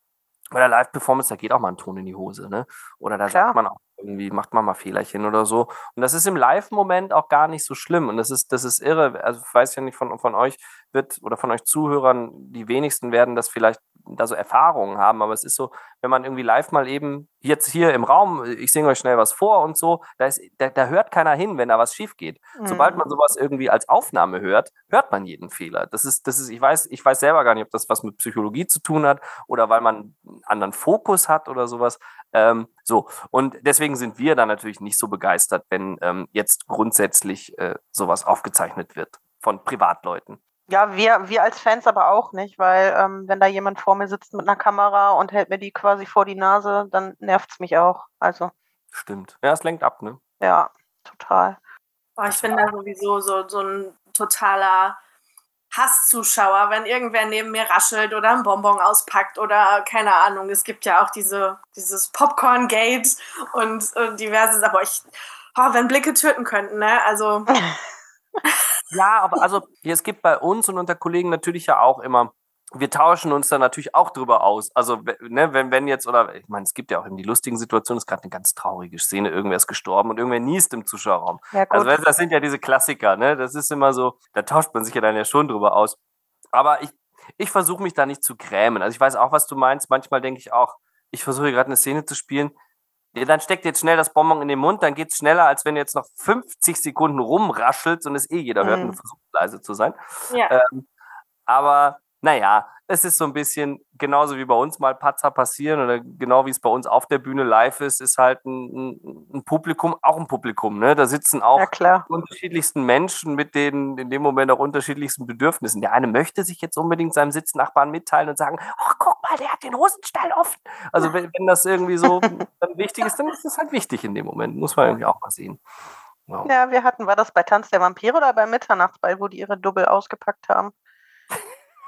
C: bei der Live-Performance, da geht auch mal ein Ton in die Hose, ne? Oder da Klar. sagt man auch irgendwie, macht man mal Fehlerchen oder so. Und das ist im Live-Moment auch gar nicht so schlimm. Und das ist, das ist irre. Also ich weiß ja nicht von, von euch wird oder von euch Zuhörern, die wenigsten werden das vielleicht da so Erfahrungen haben, aber es ist so, wenn man irgendwie live mal eben jetzt hier im Raum, ich singe euch schnell was vor und so, da, ist, da, da hört keiner hin, wenn da was schief geht. Mhm. Sobald man sowas irgendwie als Aufnahme hört, hört man jeden Fehler. Das ist, das ist, ich weiß, ich weiß selber gar nicht, ob das was mit Psychologie zu tun hat oder weil man einen anderen Fokus hat oder sowas. Ähm, so, und deswegen sind wir da natürlich nicht so begeistert, wenn ähm, jetzt grundsätzlich äh, sowas aufgezeichnet wird von Privatleuten.
A: Ja, wir, wir als Fans aber auch nicht, weil ähm, wenn da jemand vor mir sitzt mit einer Kamera und hält mir die quasi vor die Nase, dann nervt es mich auch. Also.
C: Stimmt. Ja, es lenkt ab, ne?
A: Ja, total.
B: Oh, ich bin da sowieso so, so ein totaler Hasszuschauer, wenn irgendwer neben mir raschelt oder ein Bonbon auspackt oder keine Ahnung. Es gibt ja auch diese, dieses Popcorn-Gate und, und diverses, aber ich, oh, wenn Blicke töten könnten, ne? Also. (laughs) (laughs)
C: Ja, aber also es gibt bei uns und unter Kollegen natürlich ja auch immer, wir tauschen uns da natürlich auch drüber aus. Also, ne, wenn, wenn jetzt, oder ich meine, es gibt ja auch eben die lustigen Situationen, es ist gerade eine ganz traurige Szene, irgendwer ist gestorben und irgendwer niest im Zuschauerraum. Ja, also das sind ja diese Klassiker, ne? Das ist immer so, da tauscht man sich ja dann ja schon drüber aus. Aber ich, ich versuche mich da nicht zu grämen. Also ich weiß auch, was du meinst. Manchmal denke ich auch, ich versuche gerade eine Szene zu spielen, dann steckt jetzt schnell das Bonbon in den Mund, dann geht es schneller, als wenn du jetzt noch 50 Sekunden rumraschelt und es eh jeder hört mhm. und versucht leise zu sein. Ja. Ähm, aber naja, es ist so ein bisschen genauso wie bei uns mal Patzer passieren oder genau wie es bei uns auf der Bühne live ist, ist halt ein, ein Publikum auch ein Publikum. Ne? Da sitzen auch
A: ja,
C: die unterschiedlichsten Menschen mit den in dem Moment auch unterschiedlichsten Bedürfnissen. Der eine möchte sich jetzt unbedingt seinem Sitznachbarn mitteilen und sagen, oh, guck mal, der hat den Hosenstall offen. Also wenn, wenn das irgendwie so (laughs) wichtig ist, dann ist das halt wichtig in dem Moment. Muss man irgendwie auch mal sehen.
A: Wow. Ja, wir hatten, war das bei Tanz der Vampire oder bei Mitternachtsball, wo die ihre Double ausgepackt haben?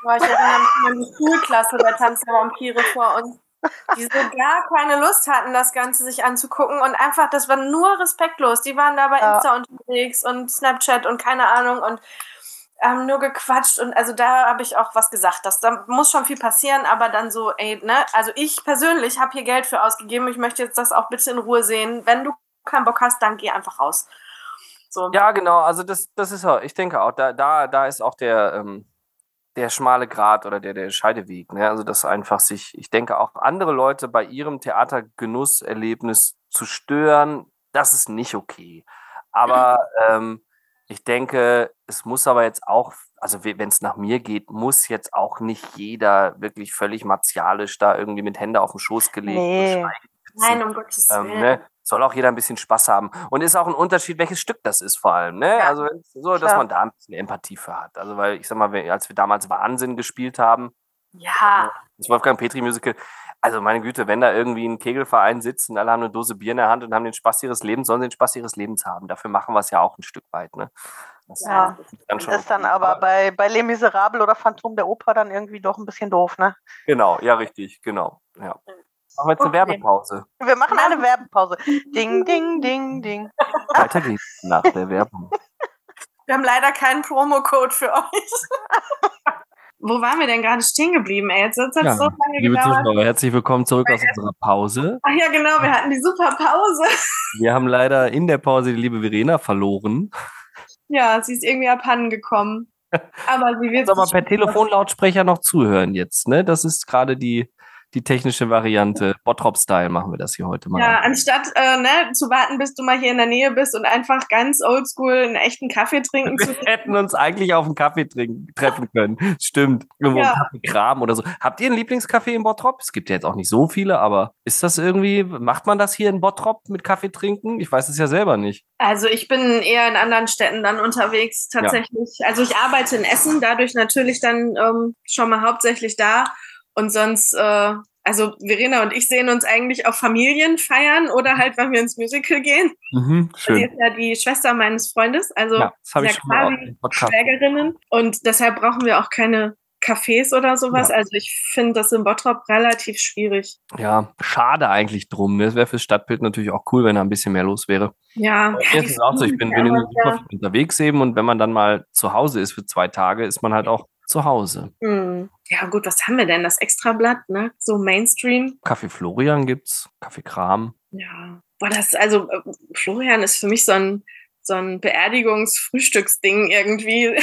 B: Boah, ich erinnere mich an die Schulklasse der Tanz der Vampire vor uns, die so gar keine Lust hatten, das Ganze sich anzugucken und einfach, das war nur respektlos. Die waren da bei ja. Insta unterwegs und Snapchat und keine Ahnung und haben nur gequatscht und also da habe ich auch was gesagt. Das, da muss schon viel passieren, aber dann so, ey, ne, also ich persönlich habe hier Geld für ausgegeben, ich möchte jetzt das auch bitte in Ruhe sehen. Wenn du keinen Bock hast, dann geh einfach raus.
C: So. Ja, genau, also das, das ist ich denke auch, da, da, da ist auch der, ähm, der schmale Grat oder der, der Scheideweg. Ne? Also, dass einfach sich, ich denke, auch andere Leute bei ihrem Theatergenusserlebnis zu stören, das ist nicht okay. Aber ähm, ich denke, es muss aber jetzt auch, also wenn es nach mir geht, muss jetzt auch nicht jeder wirklich völlig martialisch da irgendwie mit Hände auf den Schoß gelegt nee.
B: Nein, um Gottes
C: ähm, Willen. Ne? Soll auch jeder ein bisschen Spaß haben. Und ist auch ein Unterschied, welches Stück das ist vor allem. Ne? Ja. Also so, dass man da ein bisschen Empathie für hat. Also weil ich sag mal, als wir damals Wahnsinn gespielt haben,
B: ja.
C: das Wolfgang Petri Musical, also meine Güte, wenn da irgendwie ein Kegelverein sitzt und alle haben eine Dose Bier in der Hand und haben den Spaß ihres Lebens, sollen sie den Spaß ihres Lebens haben. Dafür machen wir es ja auch ein Stück weit. Ne?
A: Das ja, ist dann, ist dann aber bei, bei Les Miserables oder Phantom der Oper dann irgendwie doch ein bisschen doof, ne?
C: Genau, ja, richtig, genau. Ja. Machen wir jetzt eine Werbepause.
A: Wir machen eine Werbepause. Ding, ding, ding, ding.
C: Weiter geht's nach der Werbung.
B: Wir haben leider keinen Promocode für euch. (laughs) Wo waren wir denn gerade stehen geblieben? Ey, jetzt hat es ja, so lange
C: liebe gedauert. Zuschauer, herzlich willkommen zurück aus unserer Pause.
B: Ach ja, genau, wir hatten die super Pause.
C: Wir haben leider in der Pause die liebe Verena verloren.
B: Ja, sie ist irgendwie abhanden gekommen. (laughs) Aber sie wird.
C: Aber per Telefonlautsprecher noch zuhören jetzt, ne? Das ist gerade die die technische Variante. Bottrop-Style machen wir das hier heute mal.
B: Ja, anstatt äh, ne, zu warten, bis du mal hier in der Nähe bist und einfach ganz oldschool einen echten Kaffee trinken
C: wir zu Wir hätten uns eigentlich auf einen Kaffee trinken, treffen können. Stimmt. Irgendwo ja. Kaffeekram oder so. Habt ihr einen Lieblingscafé in Bottrop? Es gibt ja jetzt auch nicht so viele, aber ist das irgendwie, macht man das hier in Bottrop mit Kaffee trinken? Ich weiß es ja selber nicht.
B: Also ich bin eher in anderen Städten dann unterwegs tatsächlich. Ja. Also ich arbeite in Essen, dadurch natürlich dann ähm, schon mal hauptsächlich da. Und sonst, äh, also Verena und ich sehen uns eigentlich auf Familien feiern oder halt, wenn wir ins Musical gehen.
C: Mhm, schön.
B: Sie ist ja die Schwester meines Freundes, also ja,
C: das ja quasi
B: Schwägerinnen. Und deshalb brauchen wir auch keine Cafés oder sowas. Ja. Also ich finde das in Bottrop relativ schwierig.
C: Ja, schade eigentlich drum. Das wäre fürs Stadtbild natürlich auch cool, wenn da ein bisschen mehr los wäre.
B: Ja.
C: ja ist auch so. Ich bin, bin ja, unterwegs eben und wenn man dann mal zu Hause ist für zwei Tage, ist man halt auch zu Hause.
B: Mhm. Ja, gut, was haben wir denn? Das Extrablatt, ne? So Mainstream.
C: Kaffee Florian gibt's, Kaffee Kram.
B: Ja. Boah, das, also, äh, Florian ist für mich so ein, so ein Beerdigungsfrühstücksding irgendwie.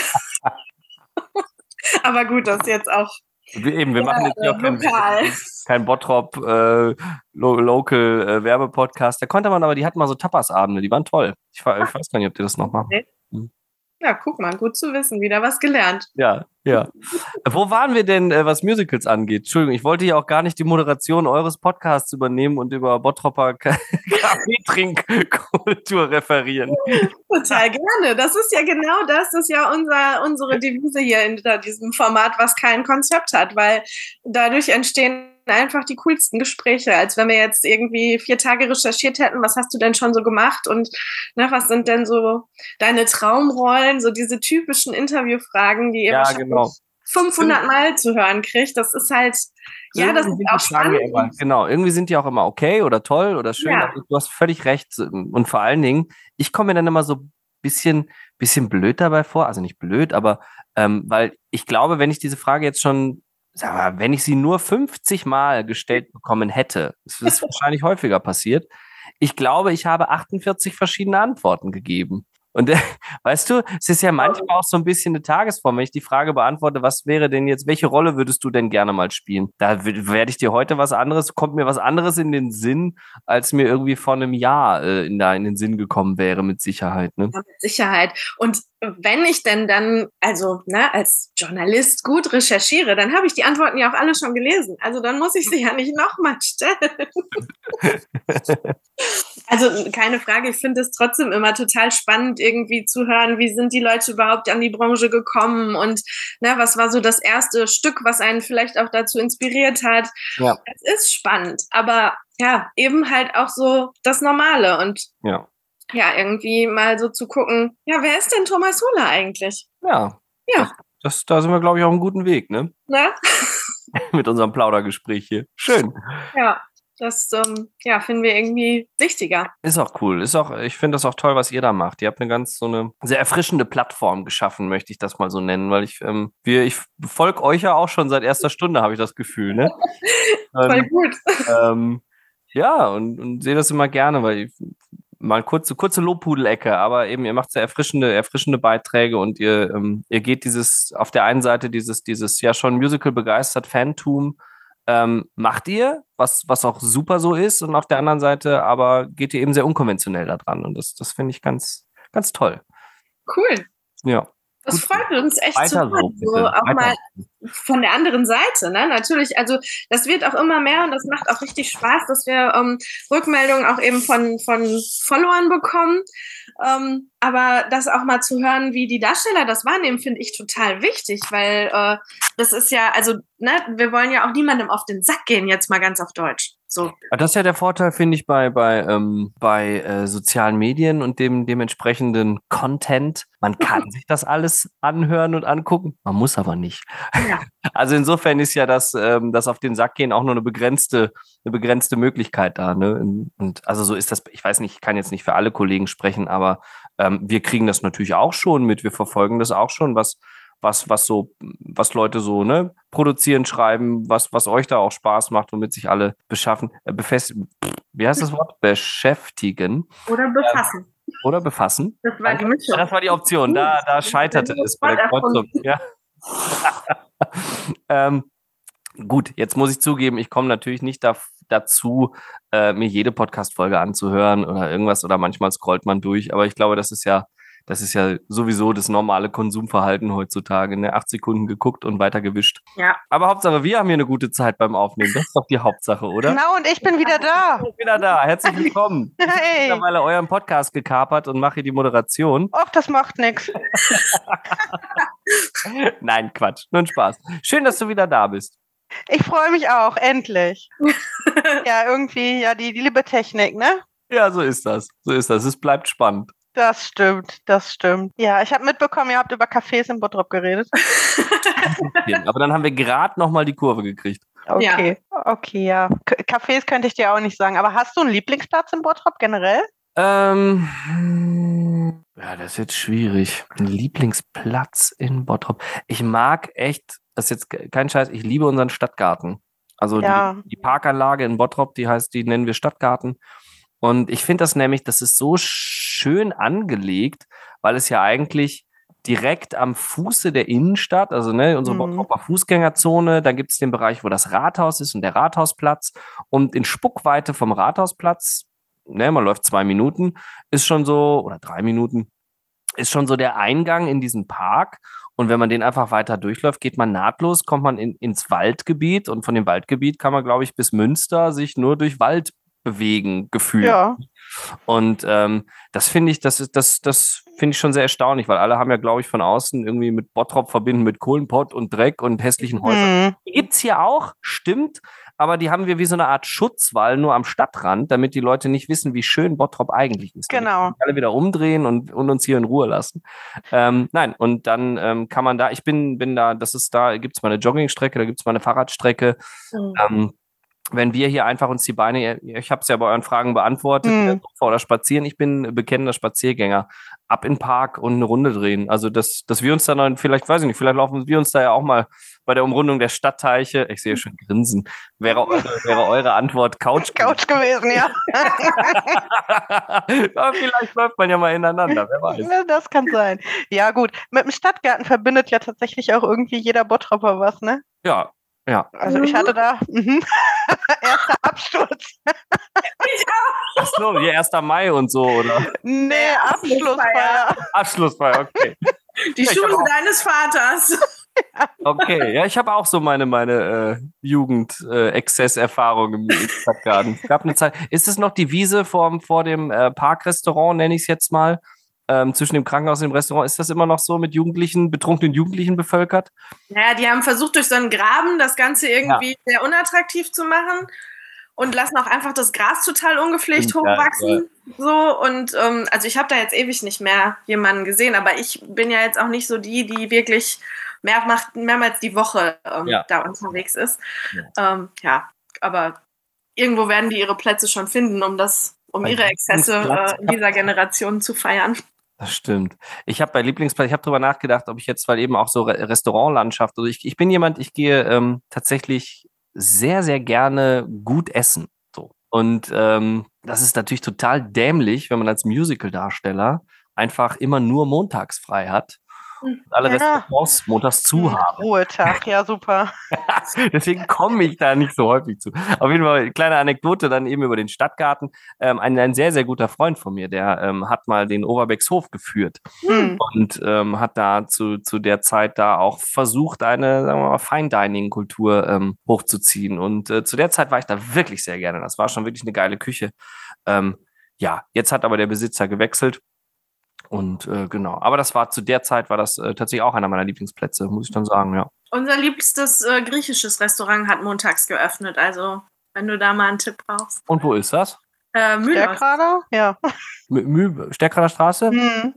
B: (laughs) Aber gut, das ist jetzt auch.
C: Wir, eben, wir ja, machen jetzt hier auch kein, (laughs) kein Bottrop äh, Local äh, Werbepodcast. Da konnte man aber, die hatten mal so Tapas-Abende, die waren toll. Ich, ich, weiß gar nicht, ob die das noch machen. Okay.
B: Ja, guck mal, gut zu wissen, wieder was gelernt.
C: Ja, ja. (laughs) Wo waren wir denn, äh, was Musicals angeht? Entschuldigung, ich wollte ja auch gar nicht die Moderation eures Podcasts übernehmen und über Bottropper (laughs) Kaffeetrinkkultur referieren.
B: Total gerne. Das ist ja genau das, das ist ja unser, unsere Devise hier in diesem Format, was kein Konzept hat, weil dadurch entstehen einfach die coolsten Gespräche, als wenn wir jetzt irgendwie vier Tage recherchiert hätten, was hast du denn schon so gemacht und ne, was sind denn so deine Traumrollen, so diese typischen Interviewfragen, die ihr ja, genau. 500 Mal zu hören kriegt. Das ist halt, ja, das ist auch spannend.
C: Immer, genau, irgendwie sind die auch immer okay oder toll oder schön. Ja. Du hast völlig recht. Und vor allen Dingen, ich komme mir dann immer so ein bisschen, bisschen blöd dabei vor. Also nicht blöd, aber ähm, weil ich glaube, wenn ich diese Frage jetzt schon sag mal, wenn ich sie nur 50 Mal gestellt bekommen hätte, das ist (laughs) wahrscheinlich häufiger passiert, ich glaube, ich habe 48 verschiedene Antworten gegeben. Und (laughs) weißt du, es ist ja manchmal auch so ein bisschen eine Tagesform. Wenn ich die Frage beantworte, was wäre denn jetzt, welche Rolle würdest du denn gerne mal spielen? Da werde ich dir heute was anderes, kommt mir was anderes in den Sinn, als mir irgendwie vor einem Jahr äh, in, da in den Sinn gekommen wäre, mit Sicherheit. Ne?
B: Ja, mit Sicherheit. Und wenn ich denn dann, also ne, als Journalist gut recherchiere, dann habe ich die Antworten ja auch alle schon gelesen. Also dann muss ich sie ja nicht nochmal stellen. (laughs) (laughs) also keine Frage, ich finde es trotzdem immer total spannend, irgendwie zu hören, wie sind die Leute überhaupt an die Branche gekommen und ne, was war so das erste Stück, was einen vielleicht auch dazu inspiriert hat. Ja. Es ist spannend, aber ja, eben halt auch so das Normale und
C: ja
B: ja, irgendwie mal so zu gucken, ja, wer ist denn Thomas Hula eigentlich?
C: Ja. Ja. Das, da sind wir, glaube ich, auf einem guten Weg, ne?
B: Na? (laughs)
C: Mit unserem Plaudergespräch hier. Schön.
B: Ja. Das ähm, ja, finden wir irgendwie wichtiger.
C: Ist auch cool. Ist auch, ich finde das auch toll, was ihr da macht. Ihr habt eine ganz so eine sehr erfrischende Plattform geschaffen, möchte ich das mal so nennen, weil ich, ähm, wir, ich folge euch ja auch schon seit erster Stunde, habe ich das Gefühl, ne? (laughs)
B: Voll ähm, gut.
C: Ähm, ja, und, und sehe das immer gerne, weil ich, mal kurze, kurze Lobpudelecke, aber eben ihr macht sehr erfrischende, erfrischende Beiträge und ihr, ähm, ihr geht dieses, auf der einen Seite dieses, dieses ja schon Musical begeistert Fantum, ähm, macht ihr, was, was auch super so ist, und auf der anderen Seite aber geht ihr eben sehr unkonventionell da dran. Und das, das finde ich ganz, ganz toll.
B: Cool.
C: Ja.
B: Das freut uns echt Weiter zu hören. So, so auch Weiter. mal von der anderen Seite. Ne? Natürlich, also das wird auch immer mehr und das macht auch richtig Spaß, dass wir ähm, Rückmeldungen auch eben von, von Followern bekommen. Ähm, aber das auch mal zu hören, wie die Darsteller das wahrnehmen, finde ich total wichtig, weil äh, das ist ja, also, ne, wir wollen ja auch niemandem auf den Sack gehen, jetzt mal ganz auf Deutsch. So.
C: Das ist ja der Vorteil, finde ich, bei, bei, ähm, bei äh, sozialen Medien und dem dementsprechenden Content. Man kann (laughs) sich das alles anhören und angucken, man muss aber nicht. Ja. (laughs) Also insofern ist ja das, ähm, das auf den Sack gehen auch nur eine begrenzte, eine begrenzte Möglichkeit da. Ne? Und also so ist das, ich weiß nicht, ich kann jetzt nicht für alle Kollegen sprechen, aber ähm, wir kriegen das natürlich auch schon mit, wir verfolgen das auch schon, was, was, was so, was Leute so, ne, produzieren, schreiben, was, was euch da auch Spaß macht, womit sich alle beschaffen, äh, befestigen, wie heißt das Wort? Beschäftigen.
B: Oder befassen.
C: Ähm, oder befassen.
B: Das war die Mischung.
C: Das war die Option. Da, da scheiterte es bei der Kreuzung. Ja. (laughs) ähm, gut, jetzt muss ich zugeben, ich komme natürlich nicht da, dazu, äh, mir jede Podcast-Folge anzuhören oder irgendwas oder manchmal scrollt man durch, aber ich glaube, das ist ja das ist ja sowieso das normale Konsumverhalten heutzutage. Ne? Acht Sekunden geguckt und weiter gewischt.
B: Ja.
C: Aber Hauptsache, wir haben hier eine gute Zeit beim Aufnehmen. Das ist doch die Hauptsache, oder?
A: Genau, und ich bin wieder (laughs) da.
C: Ich bin wieder da. Herzlich willkommen. Hey. Ich habe mittlerweile euren Podcast gekapert und mache hier die Moderation.
A: Ach, das macht nichts. (laughs)
C: Nein, Quatsch. Nur ein Spaß. Schön, dass du wieder da bist.
A: Ich freue mich auch, endlich. (laughs) ja, irgendwie, ja, die, die liebe Technik, ne?
C: Ja, so ist das. So ist das. Es bleibt spannend.
A: Das stimmt, das stimmt. Ja, ich habe mitbekommen, ihr habt über Cafés in Bottrop geredet. (laughs)
C: Aber dann haben wir gerade noch mal die Kurve gekriegt.
A: Okay, ja. okay, ja. Cafés könnte ich dir auch nicht sagen. Aber hast du einen Lieblingsplatz in Bottrop generell?
C: Ähm, ja, das ist jetzt schwierig. Ein Lieblingsplatz in Bottrop. Ich mag echt, das ist jetzt kein Scheiß, ich liebe unseren Stadtgarten. Also ja. die, die Parkanlage in Bottrop, die heißt, die nennen wir Stadtgarten. Und ich finde das nämlich, das ist so schön angelegt, weil es ja eigentlich direkt am Fuße der Innenstadt, also ne, unsere mhm. Fußgängerzone, da gibt es den Bereich, wo das Rathaus ist und der Rathausplatz. Und in Spuckweite vom Rathausplatz, ne, man läuft zwei Minuten, ist schon so, oder drei Minuten, ist schon so der Eingang in diesen Park. Und wenn man den einfach weiter durchläuft, geht man nahtlos, kommt man in, ins Waldgebiet und von dem Waldgebiet kann man, glaube ich, bis Münster sich nur durch Wald bewegen, gefühlt. Ja. Und ähm, das finde ich, das ist, das, das finde ich schon sehr erstaunlich, weil alle haben ja, glaube ich, von außen irgendwie mit Bottrop verbinden mit Kohlenpott und Dreck und hässlichen Häusern. Mhm. Die gibt es hier auch, stimmt, aber die haben wir wie so eine Art Schutzwall nur am Stadtrand, damit die Leute nicht wissen, wie schön Bottrop eigentlich ist.
A: Genau.
C: Alle wieder umdrehen und, und uns hier in Ruhe lassen. Ähm, nein, und dann ähm, kann man da, ich bin, bin da, das ist da, gibt es mal eine Joggingstrecke, da gibt es mal eine Fahrradstrecke. Mhm. Ähm, wenn wir hier einfach uns die Beine, ich habe es ja bei euren Fragen beantwortet, mhm. oder spazieren, ich bin bekennender Spaziergänger, ab in den Park und eine Runde drehen. Also, dass, dass wir uns da dann, vielleicht, weiß ich nicht, vielleicht laufen wir uns da ja auch mal bei der Umrundung der Stadtteiche, ich sehe schon Grinsen, wäre eure, (laughs) wäre eure Antwort Couch,
A: Couch gewesen, ja. (laughs)
C: Aber vielleicht läuft man ja mal ineinander, wer weiß.
A: Das kann sein. Ja, gut. Mit dem Stadtgarten verbindet ja tatsächlich auch irgendwie jeder Bottropper was, ne?
C: Ja, ja.
A: Also ich hatte da mhm. (laughs) erster Absturz.
B: ich auch.
C: Ach so, wie 1. Mai und so, oder?
A: Nee, Abschlussfeier.
C: Abschlussfeier, okay.
B: Die ja, Schule deines Vaters. (laughs)
C: Okay, ja, ich habe auch so meine, meine äh, Jugend-Exzess-Erfahrung äh, im Stadtgarten. Es gab eine Zeit. Ist es noch die Wiese vor, vor dem äh, Parkrestaurant, nenne ich es jetzt mal? Ähm, zwischen dem Krankenhaus und dem Restaurant. Ist das immer noch so mit Jugendlichen, betrunkenen Jugendlichen bevölkert?
B: Naja, die haben versucht, durch so einen Graben das Ganze irgendwie ja. sehr unattraktiv zu machen und lassen auch einfach das Gras total ungepflegt ja, hochwachsen. Ja. So und ähm, also ich habe da jetzt ewig nicht mehr jemanden gesehen, aber ich bin ja jetzt auch nicht so die, die wirklich mehr macht, mehrmals die Woche ähm, ja. da unterwegs ist. Ja. Ähm, ja, aber irgendwo werden die ihre Plätze schon finden, um das, um ihre Exzesse äh, in dieser Generation zu feiern.
C: Das stimmt. Ich habe bei Lieblingsplatz, ich habe darüber nachgedacht, ob ich jetzt, weil eben auch so Re Restaurantlandschaft, also ich, ich bin jemand, ich gehe ähm, tatsächlich sehr, sehr gerne gut essen. So. Und ähm, das ist natürlich total dämlich, wenn man als Musical-Darsteller einfach immer nur montags frei hat alle ja. Restaurants montags zu hm, haben.
A: Ruhetag, ja super. (laughs)
C: Deswegen komme ich da nicht so häufig zu. Auf jeden Fall, kleine Anekdote dann eben über den Stadtgarten. Ähm, ein, ein sehr, sehr guter Freund von mir, der ähm, hat mal den Overbeckshof geführt hm. und ähm, hat da zu, zu der Zeit da auch versucht, eine, sagen wir mal, Fine-Dining-Kultur ähm, hochzuziehen. Und äh, zu der Zeit war ich da wirklich sehr gerne. Das war schon wirklich eine geile Küche. Ähm, ja, jetzt hat aber der Besitzer gewechselt und äh, genau, aber das war zu der Zeit war das äh, tatsächlich auch einer meiner Lieblingsplätze, muss ich dann sagen, ja.
B: Unser liebstes äh, griechisches Restaurant hat montags geöffnet, also wenn du da mal einen Tipp brauchst.
C: Und wo ist das?
A: Äh, Stärkrader? Ja.
C: Stärkrader Straße? Mhm.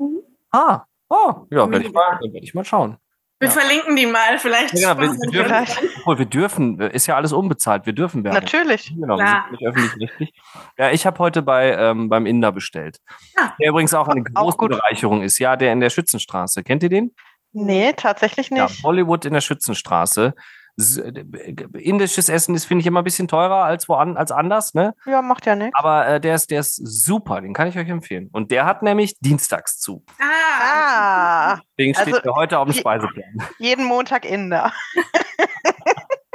C: Ah, oh, ja, werde ich, mal, werd ich mal schauen.
B: Wir ja. verlinken die mal, vielleicht. Ja,
C: wir, wir, dürfen, obwohl, wir dürfen, ist ja alles unbezahlt, wir dürfen werden.
A: Natürlich.
C: Genau, wir sind nicht öffentlich-rechtlich. Ja, ich habe heute bei, ähm, beim Inder bestellt. Ja. Der übrigens auch eine große auch Bereicherung ist. Ja, der in der Schützenstraße. Kennt ihr den?
A: Nee, tatsächlich nicht. Ja,
C: Hollywood in der Schützenstraße. Indisches Essen ist, finde ich, immer ein bisschen teurer als woanders, als anders, ne?
A: Ja, macht ja nichts.
C: Aber äh, der, ist, der ist super, den kann ich euch empfehlen. Und der hat nämlich dienstags zu.
A: Ah.
C: Deswegen steht also, er heute auf dem Speiseplan.
A: Jeden Montag Inder. (laughs)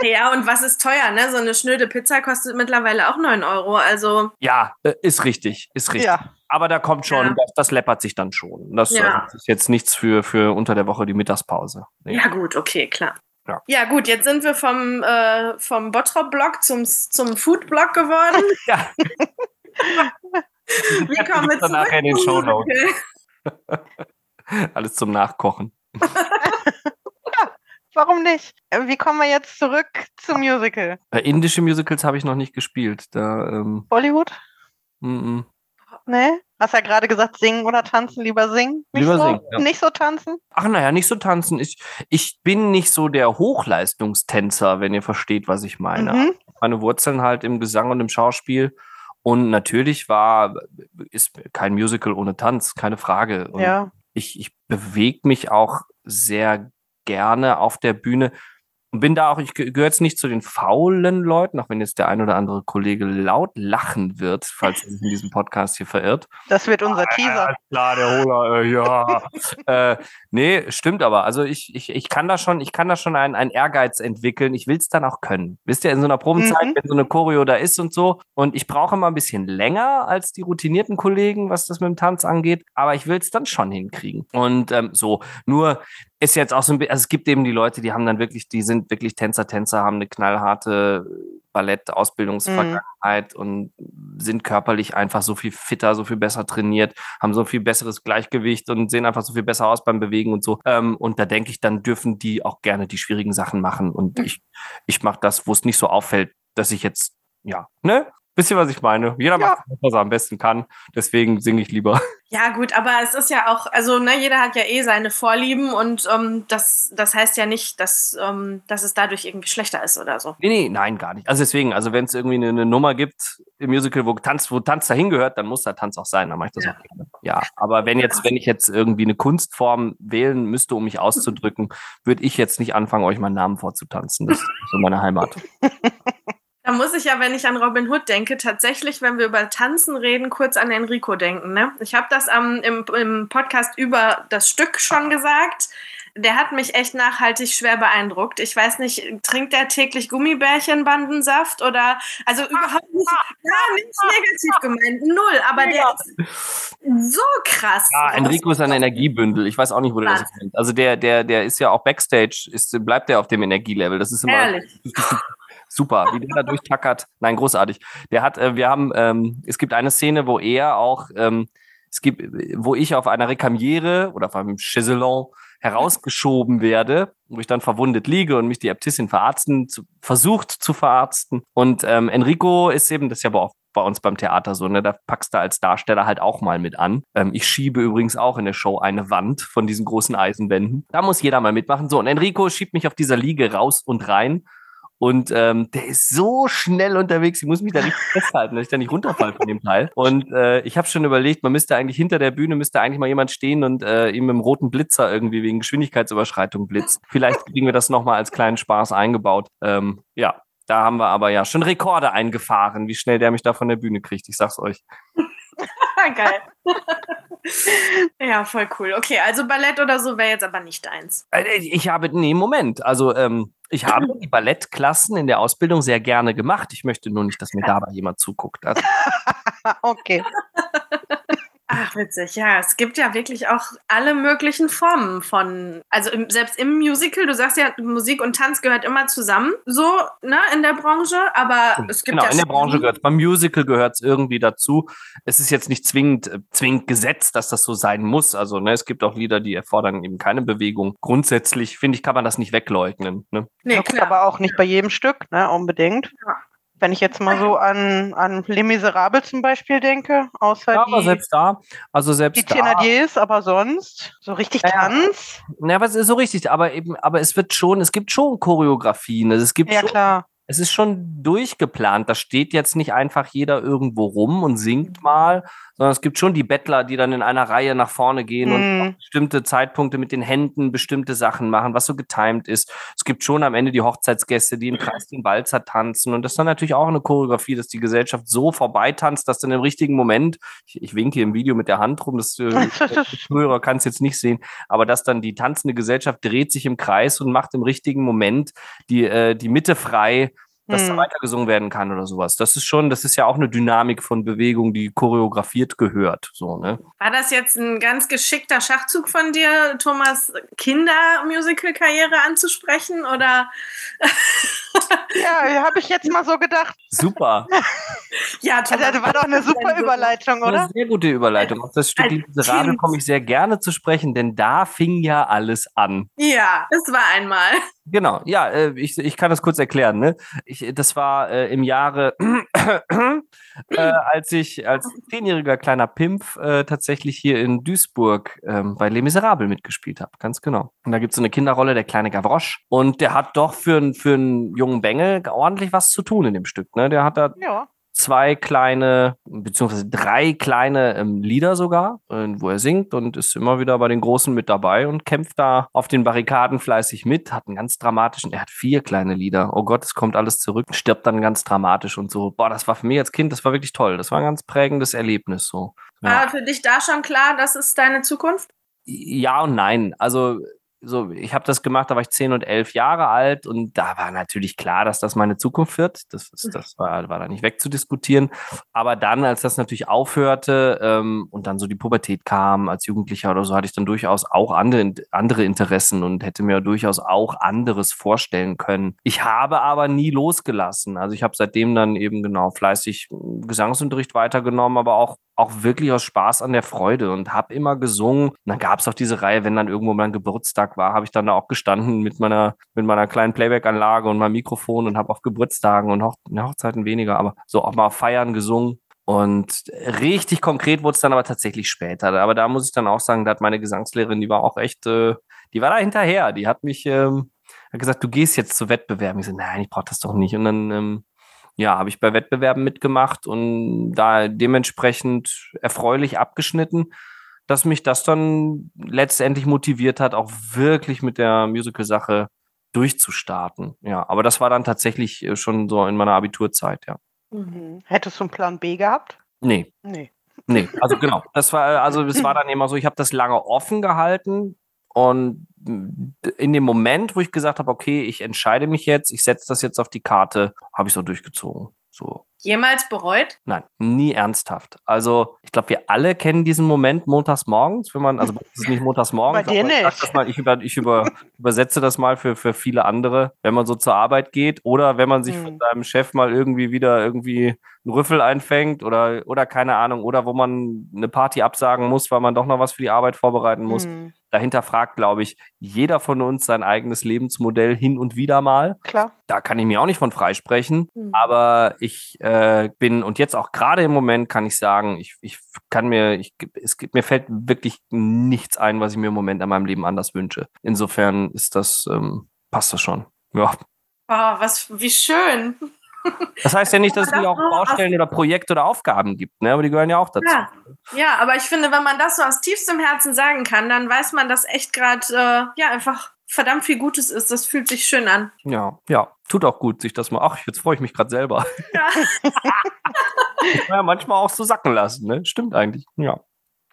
B: Ja, und was ist teuer, ne? So eine schnöde Pizza kostet mittlerweile auch 9 Euro. Also.
C: Ja, äh, ist richtig, ist richtig. Ja. Aber da kommt schon, ja. das, das, läppert sich dann schon. Das, ja. das, ist jetzt nichts für, für unter der Woche die Mittagspause.
B: Nee. Ja, gut, okay, klar. Ja. ja, gut, jetzt sind wir vom, äh, vom Bottrop-Blog zum, zum Food-Blog geworden. (laughs) ja. (laughs)
C: Wie kommen wir zurück? Nachher in den Show (laughs) Alles zum Nachkochen.
A: ja, warum nicht? Wie kommen wir jetzt zurück zum Musical?
C: Äh, indische Musicals habe ich noch nicht gespielt. Da, ähm,
A: Bollywood?
C: Mm -mm.
A: Nee? Hast ja gerade gesagt, singen oder tanzen, lieber singen.
C: Nicht lieber
A: so,
C: singen. Ja.
A: Nicht so tanzen?
C: Ach naja, nicht so tanzen. Ich, ich bin nicht so der Hochleistungstänzer, wenn ihr versteht, was ich meine. Mhm. Meine Wurzeln halt im Gesang und im Schauspiel. Und natürlich war, ist kein Musical ohne Tanz, keine Frage. Und
A: ja.
C: ich, ich bewege mich auch sehr gerne auf der Bühne bin da auch, ich gehöre jetzt nicht zu den faulen Leuten, auch wenn jetzt der ein oder andere Kollege laut lachen wird, falls er sich in diesem Podcast hier verirrt.
A: Das wird unser ah, Teaser.
C: Ja, klar, der Holer, äh, ja. (laughs) äh, nee, stimmt aber. Also ich, ich, ich kann da schon, ich kann da schon einen, einen Ehrgeiz entwickeln. Ich will es dann auch können. Wisst ihr, in so einer Probenzeit, mhm. wenn so eine Choreo da ist und so. Und ich brauche immer ein bisschen länger als die routinierten Kollegen, was das mit dem Tanz angeht. Aber ich will es dann schon hinkriegen. Und ähm, so, nur ist jetzt auch so ein bisschen, also es gibt eben die Leute, die haben dann wirklich, die sind wirklich Tänzer, Tänzer, haben eine knallharte Ballett-Ausbildungsvergangenheit mhm. und sind körperlich einfach so viel fitter, so viel besser trainiert, haben so viel besseres Gleichgewicht und sehen einfach so viel besser aus beim Bewegen und so. Ähm, und da denke ich, dann dürfen die auch gerne die schwierigen Sachen machen. Und mhm. ich, ich mache das, wo es nicht so auffällt, dass ich jetzt, ja, ne? Wisst ihr, was ich meine? Jeder ja. macht, was er am besten kann. Deswegen singe ich lieber. (laughs)
B: Ja, gut, aber es ist ja auch, also ne, jeder hat ja eh seine Vorlieben und ähm, das, das heißt ja nicht, dass, ähm, dass es dadurch irgendwie schlechter ist oder so.
C: Nee, nee, nein, gar nicht. Also deswegen, also wenn es irgendwie eine, eine, Nummer gibt im Musical, wo Tanz, wo Tanz dahin gehört, dann muss da Tanz auch sein. Dann mache ich das ja. auch gerne. Ja, aber wenn jetzt, wenn ich jetzt irgendwie eine Kunstform wählen müsste, um mich auszudrücken, würde ich jetzt nicht anfangen, euch meinen Namen vorzutanzen. Das ist so meine Heimat. (laughs)
B: Da muss ich ja, wenn ich an Robin Hood denke, tatsächlich, wenn wir über Tanzen reden, kurz an Enrico denken. Ne? Ich habe das am, im, im Podcast über das Stück schon gesagt. Der hat mich echt nachhaltig schwer beeindruckt. Ich weiß nicht, trinkt er täglich Gummibärchenbandensaft oder also überhaupt nicht, ja, nicht negativ gemeint, null, aber der ist so krass.
C: Ja, Enrico ist ein Energiebündel. Ich weiß auch nicht, wo der das kennt. Also der, der, der ist ja auch Backstage, ist, bleibt der auf dem Energielevel. Das ist immer. Ehrlich. (laughs) super, wie der da durchtackert. Nein, großartig. Der hat, äh, wir haben, ähm, es gibt eine Szene, wo er auch, ähm, es gibt, wo ich auf einer Rekamiere oder auf einem Chaiselon herausgeschoben werde, wo ich dann verwundet liege und mich die Äbtissin verarzten, zu, versucht zu verarzten. Und ähm, Enrico ist eben, das ist ja aber auch bei uns beim Theater so, ne? Da packst du als Darsteller halt auch mal mit an. Ähm, ich schiebe übrigens auch in der Show eine Wand von diesen großen Eisenwänden. Da muss jeder mal mitmachen. So, und Enrico schiebt mich auf dieser Liege raus und rein und ähm, der ist so schnell unterwegs, ich muss mich da richtig (laughs) festhalten, dass ich da nicht runterfalle von dem Teil. Und äh, ich habe schon überlegt, man müsste eigentlich hinter der Bühne, müsste eigentlich mal jemand stehen und äh, ihm mit dem roten Blitzer irgendwie wegen Geschwindigkeitsüberschreitung blitzt. Vielleicht kriegen wir das nochmal als kleinen Spaß eingebaut. Ähm, ja, Da haben wir aber ja schon Rekorde eingefahren, wie schnell der mich da von der Bühne kriegt. Ich sag's euch.
B: Geil. ja, voll cool. Okay, also Ballett oder so wäre jetzt aber nicht eins.
C: Äh, ich habe, nee, Moment. Also, ähm, ich habe die Ballettklassen in der Ausbildung sehr gerne gemacht. Ich möchte nur nicht, dass mir (laughs) dabei jemand zuguckt. Also. (laughs)
A: okay.
B: Ach, witzig, ja. Es gibt ja wirklich auch alle möglichen Formen von, also im, selbst im Musical, du sagst ja, Musik und Tanz gehört immer zusammen, so, ne, in der Branche, aber es gibt
C: genau,
B: ja.
C: in der Branche gehört Beim Musical gehört es irgendwie dazu. Es ist jetzt nicht zwingend, äh, zwingend gesetzt, dass das so sein muss. Also, ne, es gibt auch Lieder, die erfordern eben keine Bewegung. Grundsätzlich, finde ich, kann man das nicht wegleugnen. Ne?
A: Nee, klar. aber auch nicht bei jedem Stück, ne, unbedingt. Ja. Wenn ich jetzt mal so an, an Les Miserables zum Beispiel denke, außer ja,
C: die, aber selbst da, also selbst
A: die Thénardiers, aber sonst so richtig ja, Tanz.
C: Ja, was ist so richtig, aber eben, aber es wird schon, es gibt schon Choreografien, also es gibt
A: ja,
C: schon,
A: klar.
C: es ist schon durchgeplant. Da steht jetzt nicht einfach jeder irgendwo rum und singt mal, sondern es gibt schon die Bettler, die dann in einer Reihe nach vorne gehen hm. und bestimmte Zeitpunkte mit den Händen bestimmte Sachen machen, was so getimed ist. Es gibt schon am Ende die Hochzeitsgäste, die im Kreis den Walzer tanzen und das ist dann natürlich auch eine Choreografie, dass die Gesellschaft so vorbeitanzt, dass dann im richtigen Moment, ich, ich winke im Video mit der Hand rum, das äh, (laughs) Hörer kann es jetzt nicht sehen, aber dass dann die tanzende Gesellschaft dreht sich im Kreis und macht im richtigen Moment die, äh, die Mitte frei dass hm. da weitergesungen werden kann oder sowas. Das ist schon, das ist ja auch eine Dynamik von Bewegung, die choreografiert gehört. So, ne?
B: War das jetzt ein ganz geschickter Schachzug von dir, Thomas, Kindermusical-Karriere anzusprechen oder? (laughs)
A: ja, habe ich jetzt mal so gedacht.
C: Super. (laughs)
B: ja,
A: Thomas, also, das war doch eine super Überleitung, oder? Eine
C: sehr gute Überleitung. Auf das Stück Miserable komme ich sehr gerne zu sprechen, denn da fing ja alles an.
B: Ja, es war einmal.
C: Genau, ja, äh, ich, ich kann das kurz erklären. Ne? Ich, das war äh, im Jahre, (clears throat) äh, als ich als zehnjähriger kleiner Pimpf äh, tatsächlich hier in Duisburg ähm, bei Les Miserables mitgespielt habe. Ganz genau. Und da gibt es so eine Kinderrolle, der kleine Gavroche. Und der hat doch für, für einen jungen Bengel ordentlich was zu tun in dem Stück. Ne? Der hat da ja zwei kleine, beziehungsweise drei kleine ähm, Lieder sogar, äh, wo er singt und ist immer wieder bei den Großen mit dabei und kämpft da auf den Barrikaden fleißig mit, hat einen ganz dramatischen, er hat vier kleine Lieder. Oh Gott, es kommt alles zurück, stirbt dann ganz dramatisch und so. Boah, das war für mich als Kind, das war wirklich toll. Das war ein ganz prägendes Erlebnis so.
B: Ja. War für dich da schon klar, das ist deine Zukunft?
C: Ja und nein. Also so, ich habe das gemacht, da war ich zehn und elf Jahre alt und da war natürlich klar, dass das meine Zukunft wird. Das, das, das war, war da nicht wegzudiskutieren. Aber dann, als das natürlich aufhörte ähm, und dann so die Pubertät kam als Jugendlicher oder so, hatte ich dann durchaus auch andere, andere Interessen und hätte mir durchaus auch anderes vorstellen können. Ich habe aber nie losgelassen. Also ich habe seitdem dann eben genau fleißig Gesangsunterricht weitergenommen, aber auch auch wirklich aus Spaß an der Freude und habe immer gesungen. Und dann gab es auch diese Reihe, wenn dann irgendwo mein Geburtstag war, habe ich dann da auch gestanden mit meiner mit meiner kleinen Playback-Anlage und meinem Mikrofon und habe auf Geburtstagen und Hoch Hochzeiten weniger, aber so auch mal Feiern gesungen. Und richtig konkret wurde es dann aber tatsächlich später. Aber da muss ich dann auch sagen, da hat meine Gesangslehrerin, die war auch echt, äh, die war da hinterher. Die hat mich ähm, hat gesagt, du gehst jetzt zu Wettbewerben. Ich so, nein, ich brauche das doch nicht. Und dann ähm, ja, habe ich bei Wettbewerben mitgemacht und da dementsprechend erfreulich abgeschnitten, dass mich das dann letztendlich motiviert hat, auch wirklich mit der Musical-Sache durchzustarten. Ja, aber das war dann tatsächlich äh, schon so in meiner Abiturzeit, ja.
A: Mhm. Hättest du einen Plan B gehabt?
C: Nee.
A: Nee.
C: Nee, also genau. Das war, also es war dann immer so, ich habe das lange offen gehalten, und in dem Moment, wo ich gesagt habe, okay, ich entscheide mich jetzt, ich setze das jetzt auf die Karte, habe ich so durchgezogen. So.
B: Jemals bereut?
C: Nein, nie ernsthaft. Also, ich glaube, wir alle kennen diesen Moment montags morgens, wenn man, also (laughs) es ist nicht montags morgens,
A: Bei dir nicht.
C: Ich, mal, ich, über, ich über, übersetze das mal für, für viele andere, wenn man so zur Arbeit geht oder wenn man sich hm. von seinem Chef mal irgendwie wieder irgendwie einen Rüffel einfängt oder, oder keine Ahnung, oder wo man eine Party absagen muss, weil man doch noch was für die Arbeit vorbereiten muss. Hm dahinter fragt, glaube ich, jeder von uns sein eigenes Lebensmodell hin und wieder mal.
A: Klar.
C: Da kann ich mir auch nicht von freisprechen. Mhm. Aber ich äh, bin, und jetzt auch gerade im Moment kann ich sagen, ich, ich kann mir, ich, es gibt, mir fällt wirklich nichts ein, was ich mir im Moment an meinem Leben anders wünsche. Insofern ist das, ähm, passt das schon. Ja.
B: Oh, was, wie schön.
C: Das heißt ja nicht, dass es nicht auch Baustellen oder Projekte oder Aufgaben gibt, ne? aber die gehören ja auch dazu.
B: Ja. ja, aber ich finde, wenn man das so aus tiefstem Herzen sagen kann, dann weiß man, dass echt gerade äh, ja einfach verdammt viel Gutes ist. Das fühlt sich schön an.
C: Ja, ja. Tut auch gut, sich das mal, ach, jetzt freue ich mich gerade selber. (laughs) Ja. ja, manchmal auch so sacken lassen, ne? Stimmt eigentlich. Ja.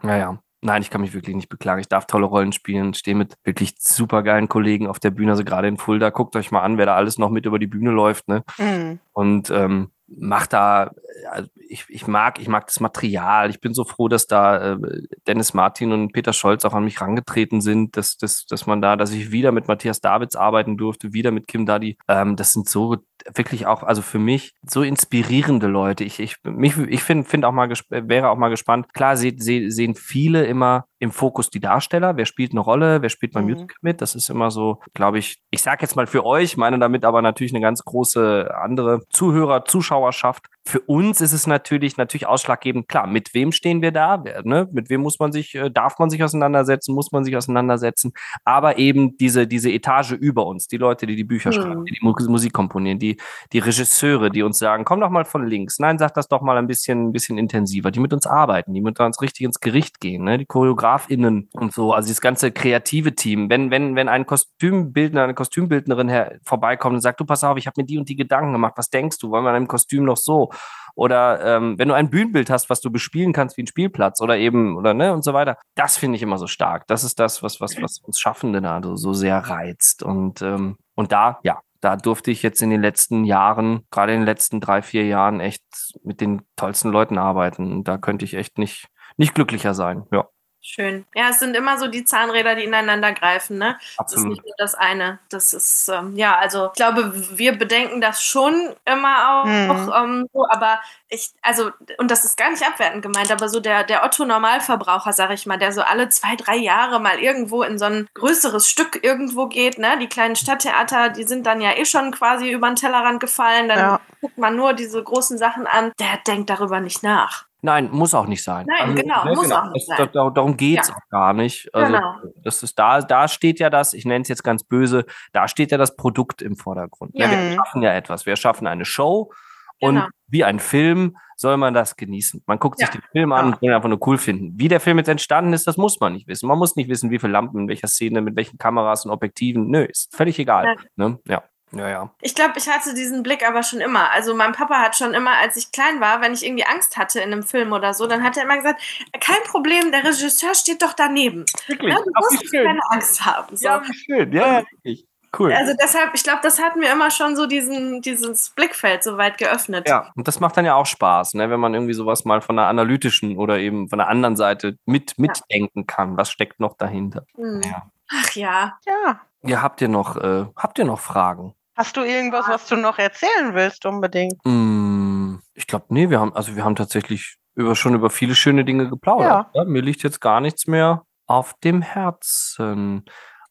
C: Naja. Nein, ich kann mich wirklich nicht beklagen. Ich darf tolle Rollen spielen, stehe mit wirklich supergeilen Kollegen auf der Bühne, also gerade in Fulda. Guckt euch mal an, wer da alles noch mit über die Bühne läuft. Ne? Mhm. Und ähm, macht da, also ich, ich mag, ich mag das Material. Ich bin so froh, dass da äh, Dennis Martin und Peter Scholz auch an mich rangetreten sind, dass, dass, dass man da, dass ich wieder mit Matthias Davids arbeiten durfte, wieder mit Kim Daddy. Ähm, das sind so wirklich auch, also für mich so inspirierende Leute. Ich, ich, mich, ich finde, find auch mal, wäre auch mal gespannt. Klar, se, se, sehen viele immer im Fokus die Darsteller. Wer spielt eine Rolle? Wer spielt beim mhm. Musical mit? Das ist immer so, glaube ich, ich sage jetzt mal für euch, meine damit aber natürlich eine ganz große andere Zuhörer, Zuschauerschaft. Für uns ist es natürlich, natürlich ausschlaggebend, klar, mit wem stehen wir da? Wer, ne? Mit wem muss man sich, äh, darf man sich auseinandersetzen, muss man sich auseinandersetzen? Aber eben diese, diese Etage über uns, die Leute, die die Bücher mhm. schreiben, die, die Musik komponieren, die, die Regisseure, die uns sagen, komm doch mal von links. Nein, sag das doch mal ein bisschen, ein bisschen intensiver, die mit uns arbeiten, die mit uns richtig ins Gericht gehen, ne? Die ChoreografInnen und so, also das ganze kreative Team. Wenn, wenn, wenn ein Kostümbildner, eine Kostümbildnerin her, vorbeikommt und sagt, du pass auf, ich habe mir die und die Gedanken gemacht, was denkst du? Wollen wir an einem Kostüm noch so? Oder ähm, wenn du ein Bühnenbild hast, was du bespielen kannst wie ein Spielplatz oder eben, oder ne, und so weiter. Das finde ich immer so stark. Das ist das, was, was, was uns Schaffende da so, so sehr reizt. Und, ähm, und da, ja, da durfte ich jetzt in den letzten Jahren, gerade in den letzten drei, vier Jahren, echt mit den tollsten Leuten arbeiten. Da könnte ich echt nicht, nicht glücklicher sein. Ja.
B: Schön. Ja, es sind immer so die Zahnräder, die ineinander greifen, ne? Absolut. Das ist nicht nur das eine. Das ist, ähm, ja, also ich glaube, wir bedenken das schon immer auch, mhm. ähm, so, aber ich, also, und das ist gar nicht abwertend gemeint, aber so der, der Otto-Normalverbraucher, sag ich mal, der so alle zwei, drei Jahre mal irgendwo in so ein größeres Stück irgendwo geht, ne? Die kleinen Stadttheater, die sind dann ja eh schon quasi über den Tellerrand gefallen, dann ja. guckt man nur diese großen Sachen an, der denkt darüber nicht nach.
C: Nein, muss auch nicht sein.
B: Nein, also, genau, ne, muss genau. auch nicht
C: sein. darum geht es ja. auch gar nicht. Also, genau. das ist da, da steht ja das, ich nenne es jetzt ganz böse, da steht ja das Produkt im Vordergrund. Ja. Ja, wir schaffen ja etwas. Wir schaffen eine Show und genau. wie ein Film soll man das genießen. Man guckt sich den Film an und will einfach nur cool finden. Wie der Film jetzt entstanden ist, das muss man nicht wissen. Man muss nicht wissen, wie viele Lampen, in welcher Szene, mit welchen Kameras und Objektiven. Nö, ist völlig egal. Ne? Ja. Ja, ja.
B: Ich glaube, ich hatte diesen Blick aber schon immer. Also mein Papa hat schon immer, als ich klein war, wenn ich irgendwie Angst hatte in einem Film oder so, dann hat er immer gesagt, kein Problem, der Regisseur steht doch daneben. Wirklich? Ja, du musst keine Angst haben. So.
C: Ja, wie schön. Ja, wirklich. Cool.
B: Also deshalb, ich glaube, das hat mir immer schon so diesen, dieses Blickfeld so weit geöffnet.
C: Ja, und das macht dann ja auch Spaß, ne? wenn man irgendwie sowas mal von der analytischen oder eben von der anderen Seite mit mitdenken ja. kann. Was steckt noch dahinter?
B: Mhm. Ja. Ach ja.
C: Ja. Ja, habt ihr noch, äh, habt ihr noch Fragen?
A: Hast du irgendwas, was du noch erzählen willst, unbedingt?
C: Mm, ich glaube, nee, wir haben, also wir haben tatsächlich über, schon über viele schöne Dinge geplaudert. Ja. Ja, mir liegt jetzt gar nichts mehr auf dem Herzen.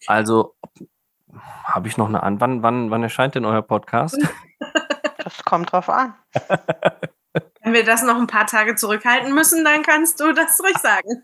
C: Also, habe ich noch eine an? Wann, wann, wann erscheint denn euer Podcast? (laughs)
A: Das kommt drauf an.
B: Wenn wir das noch ein paar Tage zurückhalten müssen, dann kannst du das ruhig sagen.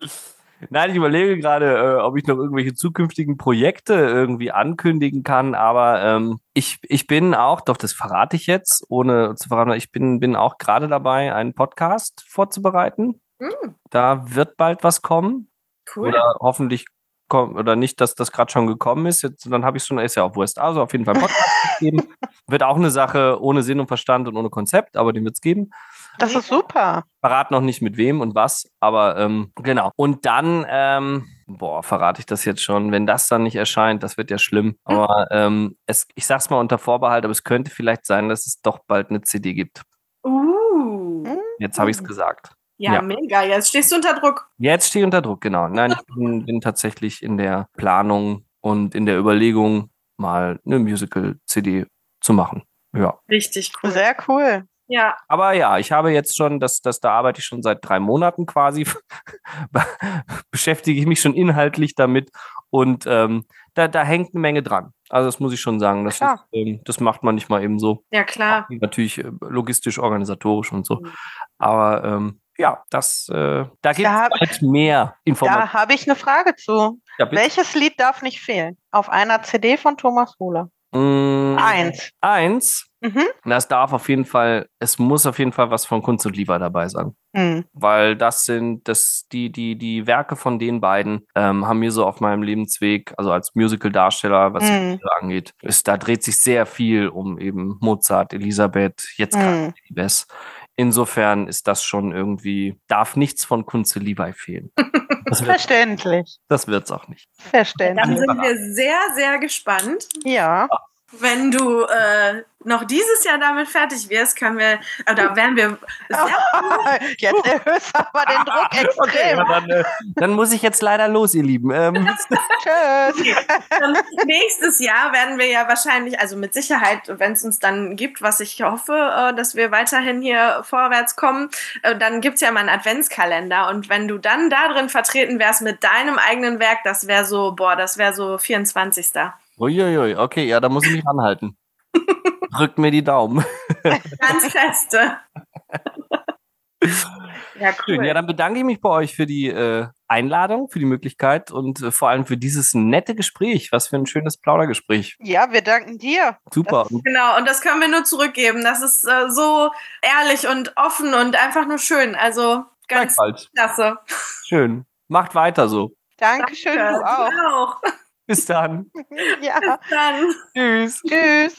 B: (laughs)
C: Nein, ich überlege gerade, äh, ob ich noch irgendwelche zukünftigen Projekte irgendwie ankündigen kann, aber ähm, ich, ich bin auch, doch das verrate ich jetzt, ohne zu verraten, ich bin, bin auch gerade dabei, einen Podcast vorzubereiten. Mhm. Da wird bald was kommen. Cool. Oder hoffentlich kommt, oder nicht, dass das gerade schon gekommen ist. Jetzt, dann habe ich schon, ist ja auch Wurst. Also auf jeden Fall Podcast (laughs) geben. Wird auch eine Sache ohne Sinn und Verstand und ohne Konzept, aber den wird es geben.
A: Das ist super.
C: Verrat noch nicht mit wem und was, aber ähm, genau. Und dann, ähm, boah, verrate ich das jetzt schon. Wenn das dann nicht erscheint, das wird ja schlimm. Hm. Aber ähm, es, ich sag's mal unter Vorbehalt, aber es könnte vielleicht sein, dass es doch bald eine CD gibt.
B: Uh.
C: Jetzt habe ich es gesagt.
B: Ja, ja, mega. Jetzt stehst du unter Druck.
C: Jetzt stehe ich unter Druck, genau. Nein, ich bin, (laughs) bin tatsächlich in der Planung und in der Überlegung, mal eine Musical-CD zu machen. Ja.
B: Richtig cool.
A: Sehr cool.
B: Ja.
C: Aber ja, ich habe jetzt schon, das, das, da arbeite ich schon seit drei Monaten quasi, (laughs) beschäftige ich mich schon inhaltlich damit und ähm, da, da hängt eine Menge dran. Also das muss ich schon sagen. Das, ist, ähm, das macht man nicht mal eben so.
B: Ja, klar.
C: Natürlich äh, logistisch, organisatorisch und so. Mhm. Aber ähm, ja, das, äh, da gibt es halt mehr Informationen.
A: Da habe ich eine Frage zu. Ja, Welches Lied darf nicht fehlen auf einer CD von Thomas Hohler?
C: Mmh
A: Eins.
C: Eins. Mhm. Das darf auf jeden Fall, es muss auf jeden Fall was von Kunst und Lieber dabei sein. Mhm. Weil das sind, das, die, die, die Werke von den beiden ähm, haben mir so auf meinem Lebensweg, also als Musical-Darsteller, was mhm. angeht, ist, da dreht sich sehr viel um eben Mozart, Elisabeth, jetzt gerade mhm. Bess. Insofern ist das schon irgendwie, darf nichts von Kunze Levi fehlen. (laughs)
A: Das Verständlich.
C: Das wird es auch nicht.
A: Verständlich.
B: Dann sind wir sehr, sehr gespannt.
A: Ja.
B: Wenn du äh, noch dieses Jahr damit fertig wirst, können wir, oder werden wir (laughs)
A: Jetzt erhöhst du aber den Druck extrem.
C: Okay, dann, äh, dann, muss ich jetzt leider los, ihr Lieben. Ähm. (laughs)
B: Tschüss. nächstes Jahr werden wir ja wahrscheinlich, also mit Sicherheit, wenn es uns dann gibt, was ich hoffe, äh, dass wir weiterhin hier vorwärts kommen, äh, dann gibt es ja mal einen Adventskalender. Und wenn du dann da drin vertreten wärst mit deinem eigenen Werk, das wäre so, boah, das wäre so 24.
C: Uiuiui, okay, ja, da muss ich mich ranhalten. Drückt mir die Daumen. (laughs)
B: Ganz feste. (laughs)
C: ja, cool. Schön. Ja, dann bedanke ich mich bei euch für die äh, Einladung, für die Möglichkeit und äh, vor allem für dieses nette Gespräch. Was für ein schönes Plaudergespräch.
A: Ja, wir danken dir.
C: Super.
B: Das, genau, und das können wir nur zurückgeben. Das ist äh, so ehrlich und offen und einfach nur schön. Also ganz klasse.
C: Schön. Macht weiter so.
A: Dankeschön, Danke. du auch.
C: Bis dann. (laughs)
A: ja.
B: Bis dann.
C: Tschüss.
A: Tschüss.